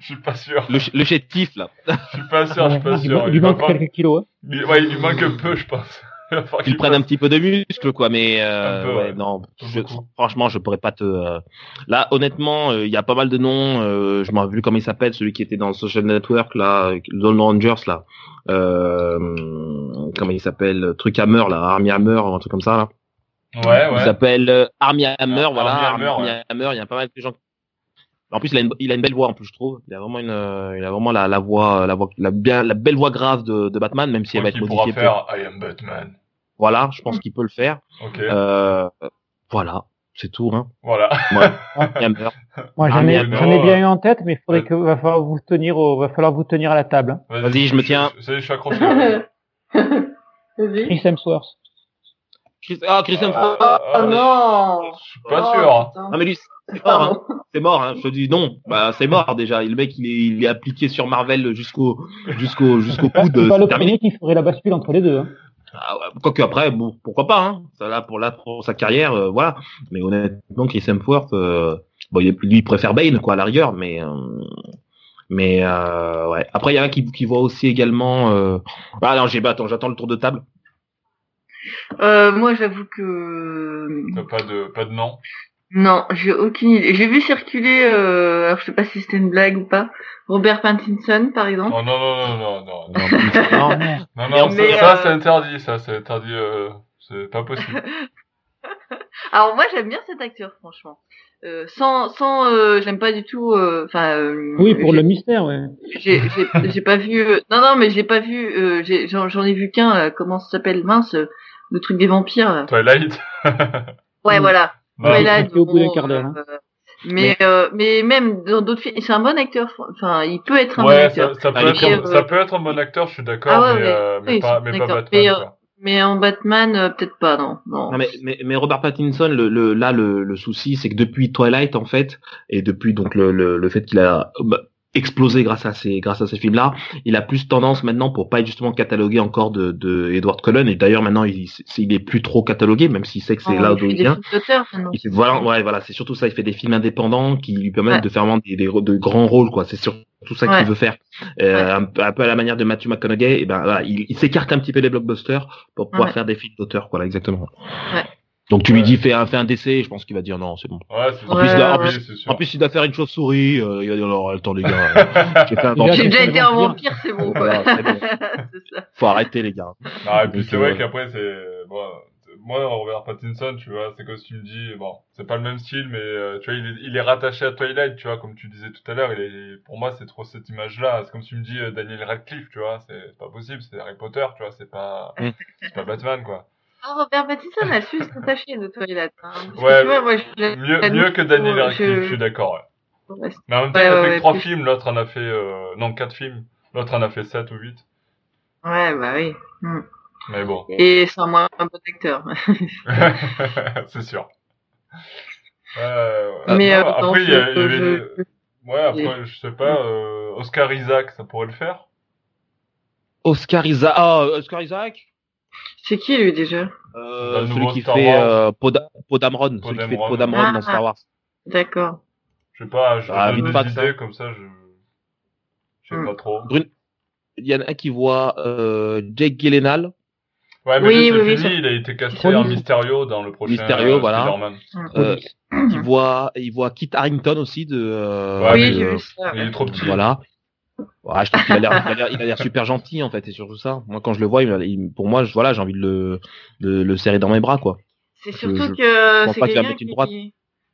je suis pas sûr. Le, le chétif, là. Je suis pas sûr, je suis pas il, sûr. il lui manque quelques kilos. hein. il- ouais, il lui manque un peu, je pense. Il Qu'ils qu'il prennent un petit peu de muscle, quoi. Mais, euh, Un peu, ouais, ouais. non. Je- franchement, je pourrais pas te, euh, là, honnêtement, euh, il y a pas mal de noms, euh, je m'en rappelle plus comment il s'appelle, celui qui était dans le Social Network, là, Lone Rangers, là. Euh, comment il s'appelle? Truc Hammer, là. Army Hammer, ou un truc comme ça, là. Ouais, Il ouais. s'appelle euh, Army Hammer, Ah, voilà. Army Hammer, ouais. il y a pas mal de gens. En plus, il a une, il a une belle voix, en plus, je trouve. Il a vraiment une, euh, il a vraiment la, la voix, la voix, la bien, la belle voix grave de, de Batman, même si elle va être pourra modifiée. faire I am Batman. Voilà, je pense qu'il peut le faire. Ok. Euh, voilà, c'est tout, hein. Voilà. Hammer. Moi, Ah, j'en ai, mais j'en ai bien euh, eu en tête, mais il faudrait ouais. que, va falloir vous tenir au, va falloir vous tenir à la table. hein. Vas-y, je me tiens. Ça y est, je suis accroché. Vas-y. Chris Hemsworth. Chris- Ah, Chris Hemsworth. Ah, Oh non Je suis pas Oh, sûr. Non mais lui, c'est mort, hein. C'est mort, hein. Je te dis non. Bah, c'est mort déjà. Le mec, il est, il est appliqué sur Marvel jusqu'au, jusqu'au, jusqu'au coude. C'est pas C'est le terminé. premier qui ferait la bascule entre les deux. Hein. Ah ouais, Quoique après, bon, pourquoi pas, hein. Ça là pour là pour sa carrière, euh, voilà. Mais honnêtement, Chris Hemsworth, euh, bon, il est, lui, il préfère Bane, quoi, à la rigueur, mais. euh, mais euh, ouais. Après, il y en a qui, qui voit aussi également. Euh... Ah non, j'ai bah, attends, j'attends le tour de table. Euh, moi, j'avoue que T'as pas de, pas de nom? non, j'ai aucune idée. J'ai vu circuler, euh, alors je sais pas si c'était une blague ou pas, Robert Pattinson, par exemple. Oh non, non, non, non, non. Non, non, Non, non, on ça, ça, euh, c'est interdit, ça, c'est interdit, euh, c'est pas possible. Alors moi, j'aime bien cet acteur, franchement. Euh, sans, sans, euh, j'aime pas du tout. euh, Enfin. euh, Oui, pour le mystère, ouais. J'ai, j'ai, j'ai pas vu. euh, Non, non, mais j'ai pas vu. Euh, j'ai, j'en, j'en ai vu qu'un. comment ça s'appelle, mince, euh, le truc des vampires. Twilight. Ouais, Mm. voilà. Non, Twilight, au bout d'un bon, quart d'heure, hein. euh, mais, euh, mais même dans d'autres films, c'est un bon acteur. Enfin, il peut être un bon Ouais, acteur. ça, ça, peut être, euh, ça peut être un bon acteur, je suis d'accord, Ah ouais, mais, mais- euh, mais oui, pas, mais pas. Batman, Mais, euh. Mais en Batman, euh, peut-être pas, non. non. Non, mais, mais, mais Robert Pattinson, le, le, là, le, le souci, c'est que depuis Twilight, en fait, et depuis donc le, le, le fait qu'il a bah, explosé grâce à ces, grâce à ces films-là, il a plus tendance maintenant pour pas être justement catalogué encore de, de Edward Cullen, et d'ailleurs maintenant il, il est plus trop catalogué, même s'il sait que c'est là d'où fait il vient. films voilà, ouais, voilà, c'est surtout ça. Il fait des films indépendants qui lui permettent Ouais. de faire vraiment des, des, de grands rôles, quoi. C'est surtout ça Ouais. qu'il veut faire. Euh, un, peu- un peu à la manière de Matthew McConaughey, et ben voilà, il, il s'écarte un petit peu des blockbusters pour pouvoir faire des films d'auteur, quoi, là, exactement. Ouais. Donc tu lui Ouais. dis fais un, fais un décès, je pense qu'il va dire non, c'est bon. Ouais, c'est En plus, a- en plus- c'est sûr. En plus, il doit faire une chauve-souris. Euh, il va dire non, attends les gars, euh, j'ai déjà été un vampire, c'est bon, quoi. Bon. ça. Faut arrêter les gars. Ah, et puis c'est vrai euh, qu'après, c'est, bon, moi, Robert Pattinson, tu vois, c'est comme si tu me dis, bon, c'est pas le même style, mais, euh, tu vois, il est, il est rattaché à Twilight, tu vois, comme tu disais tout à l'heure, il est, pour moi, c'est trop cette image-là. C'est comme si tu me dis Daniel Radcliffe, tu vois, c'est pas possible, c'est Harry Potter, tu vois, c'est pas, Mm. c'est pas Batman, quoi. Ah, Robert Pattinson a su se détacher de Twilight. Hein. Que Ouais, vois, moi, je, Mieux, que Daniel Radcliffe, je suis d'accord, ouais. Ouais, Mais en même temps, Ouais, il a ouais, fait trois plus- films, l'autre en a fait, euh, non, quatre films. L'autre en a fait sept ou huit. Ouais, bah oui. Hmm. Mais bon. Et c'est un moins un bon acteur. c'est sûr. Euh. Mais euh, après, il y, a- je- ouais, après, je sais pas, euh, Oscar Isaac, ça pourrait le faire? Oscar Isaac. Ah, Oscar Isaac? C'est qui lui déjà? Euh, celui qui Star fait euh, Pod- Podamron, celui qui fait Podamron. Podamron Ah. dans Star Wars. D'accord. Je sais pas, je Ah, donne des idées comme ça, je, je sais Hmm. pas trop. Il y en a un qui voit euh, Jake Gyllenhaal. Ouais, mais Oui, oui, oui, fini, il a été casté Trop en. Mysterio dans le prochain Mysterio, euh, voilà. Spider-Man. Euh, il voit, il voit Kit Harrington aussi de. euh, Ouais, oui, mais, euh. Il est trop petit. Voilà. Ouais, je trouve qu'il a l'air, super gentil en fait, et surtout ça. Moi, quand je le vois, il, il- pour moi, je, voilà, j'ai envie de le, de le serrer dans mes bras, quoi. C'est surtout je que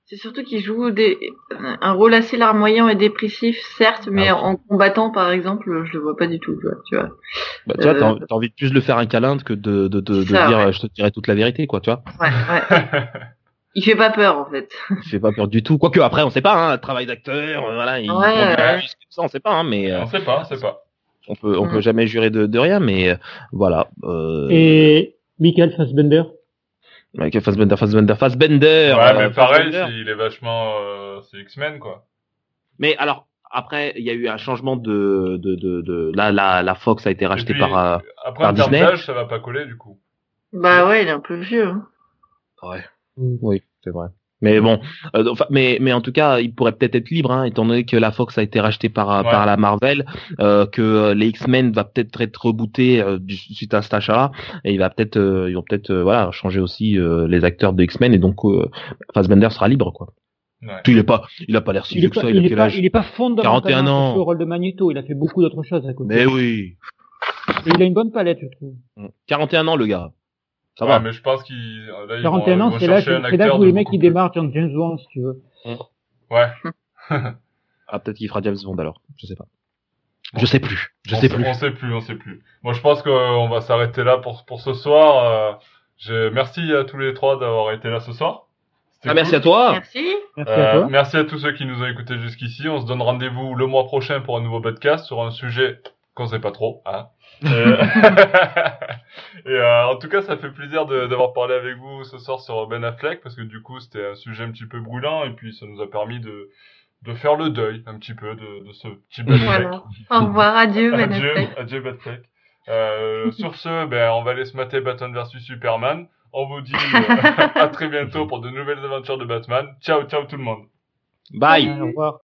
c'est surtout qu'il joue des... un rôle assez larmoyant et dépressif, certes, mais Ah oui. en combattant, par exemple, je le vois pas du tout, tu vois. Tu vois. Bah, tu vois, t'as, Euh, envie- t'as envie de plus de le faire un câlin que de, de, de, de Ça, dire, ouais. je te dirai toute la vérité, quoi, tu vois. Ouais, ouais. Il fait pas peur, en fait. Il fait pas peur du tout. Quoique après, on sait pas, hein, travail d'acteur, euh, voilà, il, Ouais, ça, on sait pas, hein, mais euh, on sait pas, on sait pas. on peut, on Mm. peut jamais jurer de, de rien, mais euh, voilà. Euh, Et Michael Fassbender? avec Fassbender, Fassbender, Fassbender. Ouais, mais pareil, Fassbender. il est vachement, euh, c'est X-Men, quoi. Mais alors, après, il y a eu un changement de, de, de, de là, la, la Fox a été Et rachetée puis, par. après, par Disney. d'âge, ça va pas coller, du coup. Bah ouais, il est un peu vieux. Hein. Ouais. Oui, c'est vrai. Mais bon, euh, enfin, mais mais en tout cas, il pourrait peut-être être libre, hein, étant donné que la Fox a été rachetée par euh, Ouais. par la Marvel, euh, que euh, les X-Men va peut-être être rebooté euh, suite à cet achat-là, et il va peut-être, euh, ils vont peut-être, euh, voilà, changer aussi euh, les acteurs de X-Men, et donc euh, Fassbender sera libre, quoi. Ouais. Il est pas, il a pas l'air si vieux que ça. Il a il, est quel pas, âge il est pas fondamentalement 41 ans. sur le rôle de Magneto. Il a fait beaucoup d'autres choses à côté. Mais oui. Et il a une bonne palette, je trouve. 41 ans, le gars. Ça Ouais, va. mais je pense qu'ils, là, ils 41 vont, ans, ils vont c'est l'âge chercher un c'est l'âge acteur où de les mecs ils démarrent dans James Bond, si tu veux. Ouais. Ah, peut-être qu'il fera James Bond alors. Je sais pas. Je sais plus. Je on sais sait- plus. On sait plus, on sait plus. Moi, je pense qu'on va s'arrêter là pour, pour ce soir. Euh, je- merci à tous les trois d'avoir été là ce soir. Ah, merci à toi. Merci. Merci Euh, à toi. merci à tous ceux qui nous ont écoutés jusqu'ici. On se donne rendez-vous le mois prochain pour un nouveau podcast sur un sujet qu'on sait pas trop. Hein. et, euh, en tout cas, ça fait plaisir d'avoir parlé avec vous ce soir sur Ben Affleck parce que du coup, c'était un sujet un petit peu brûlant et puis ça nous a permis de de faire le deuil un petit peu de, de ce petit Ben Affleck. Voilà. Au revoir, adieu, Ben adieu, Affleck. adieu Ben Affleck. Euh, sur ce, ben, on va aller se mater Batman vs Superman. On vous dit euh, à très bientôt pour de nouvelles aventures de Batman. Ciao, ciao tout le monde. Bye. Au revoir.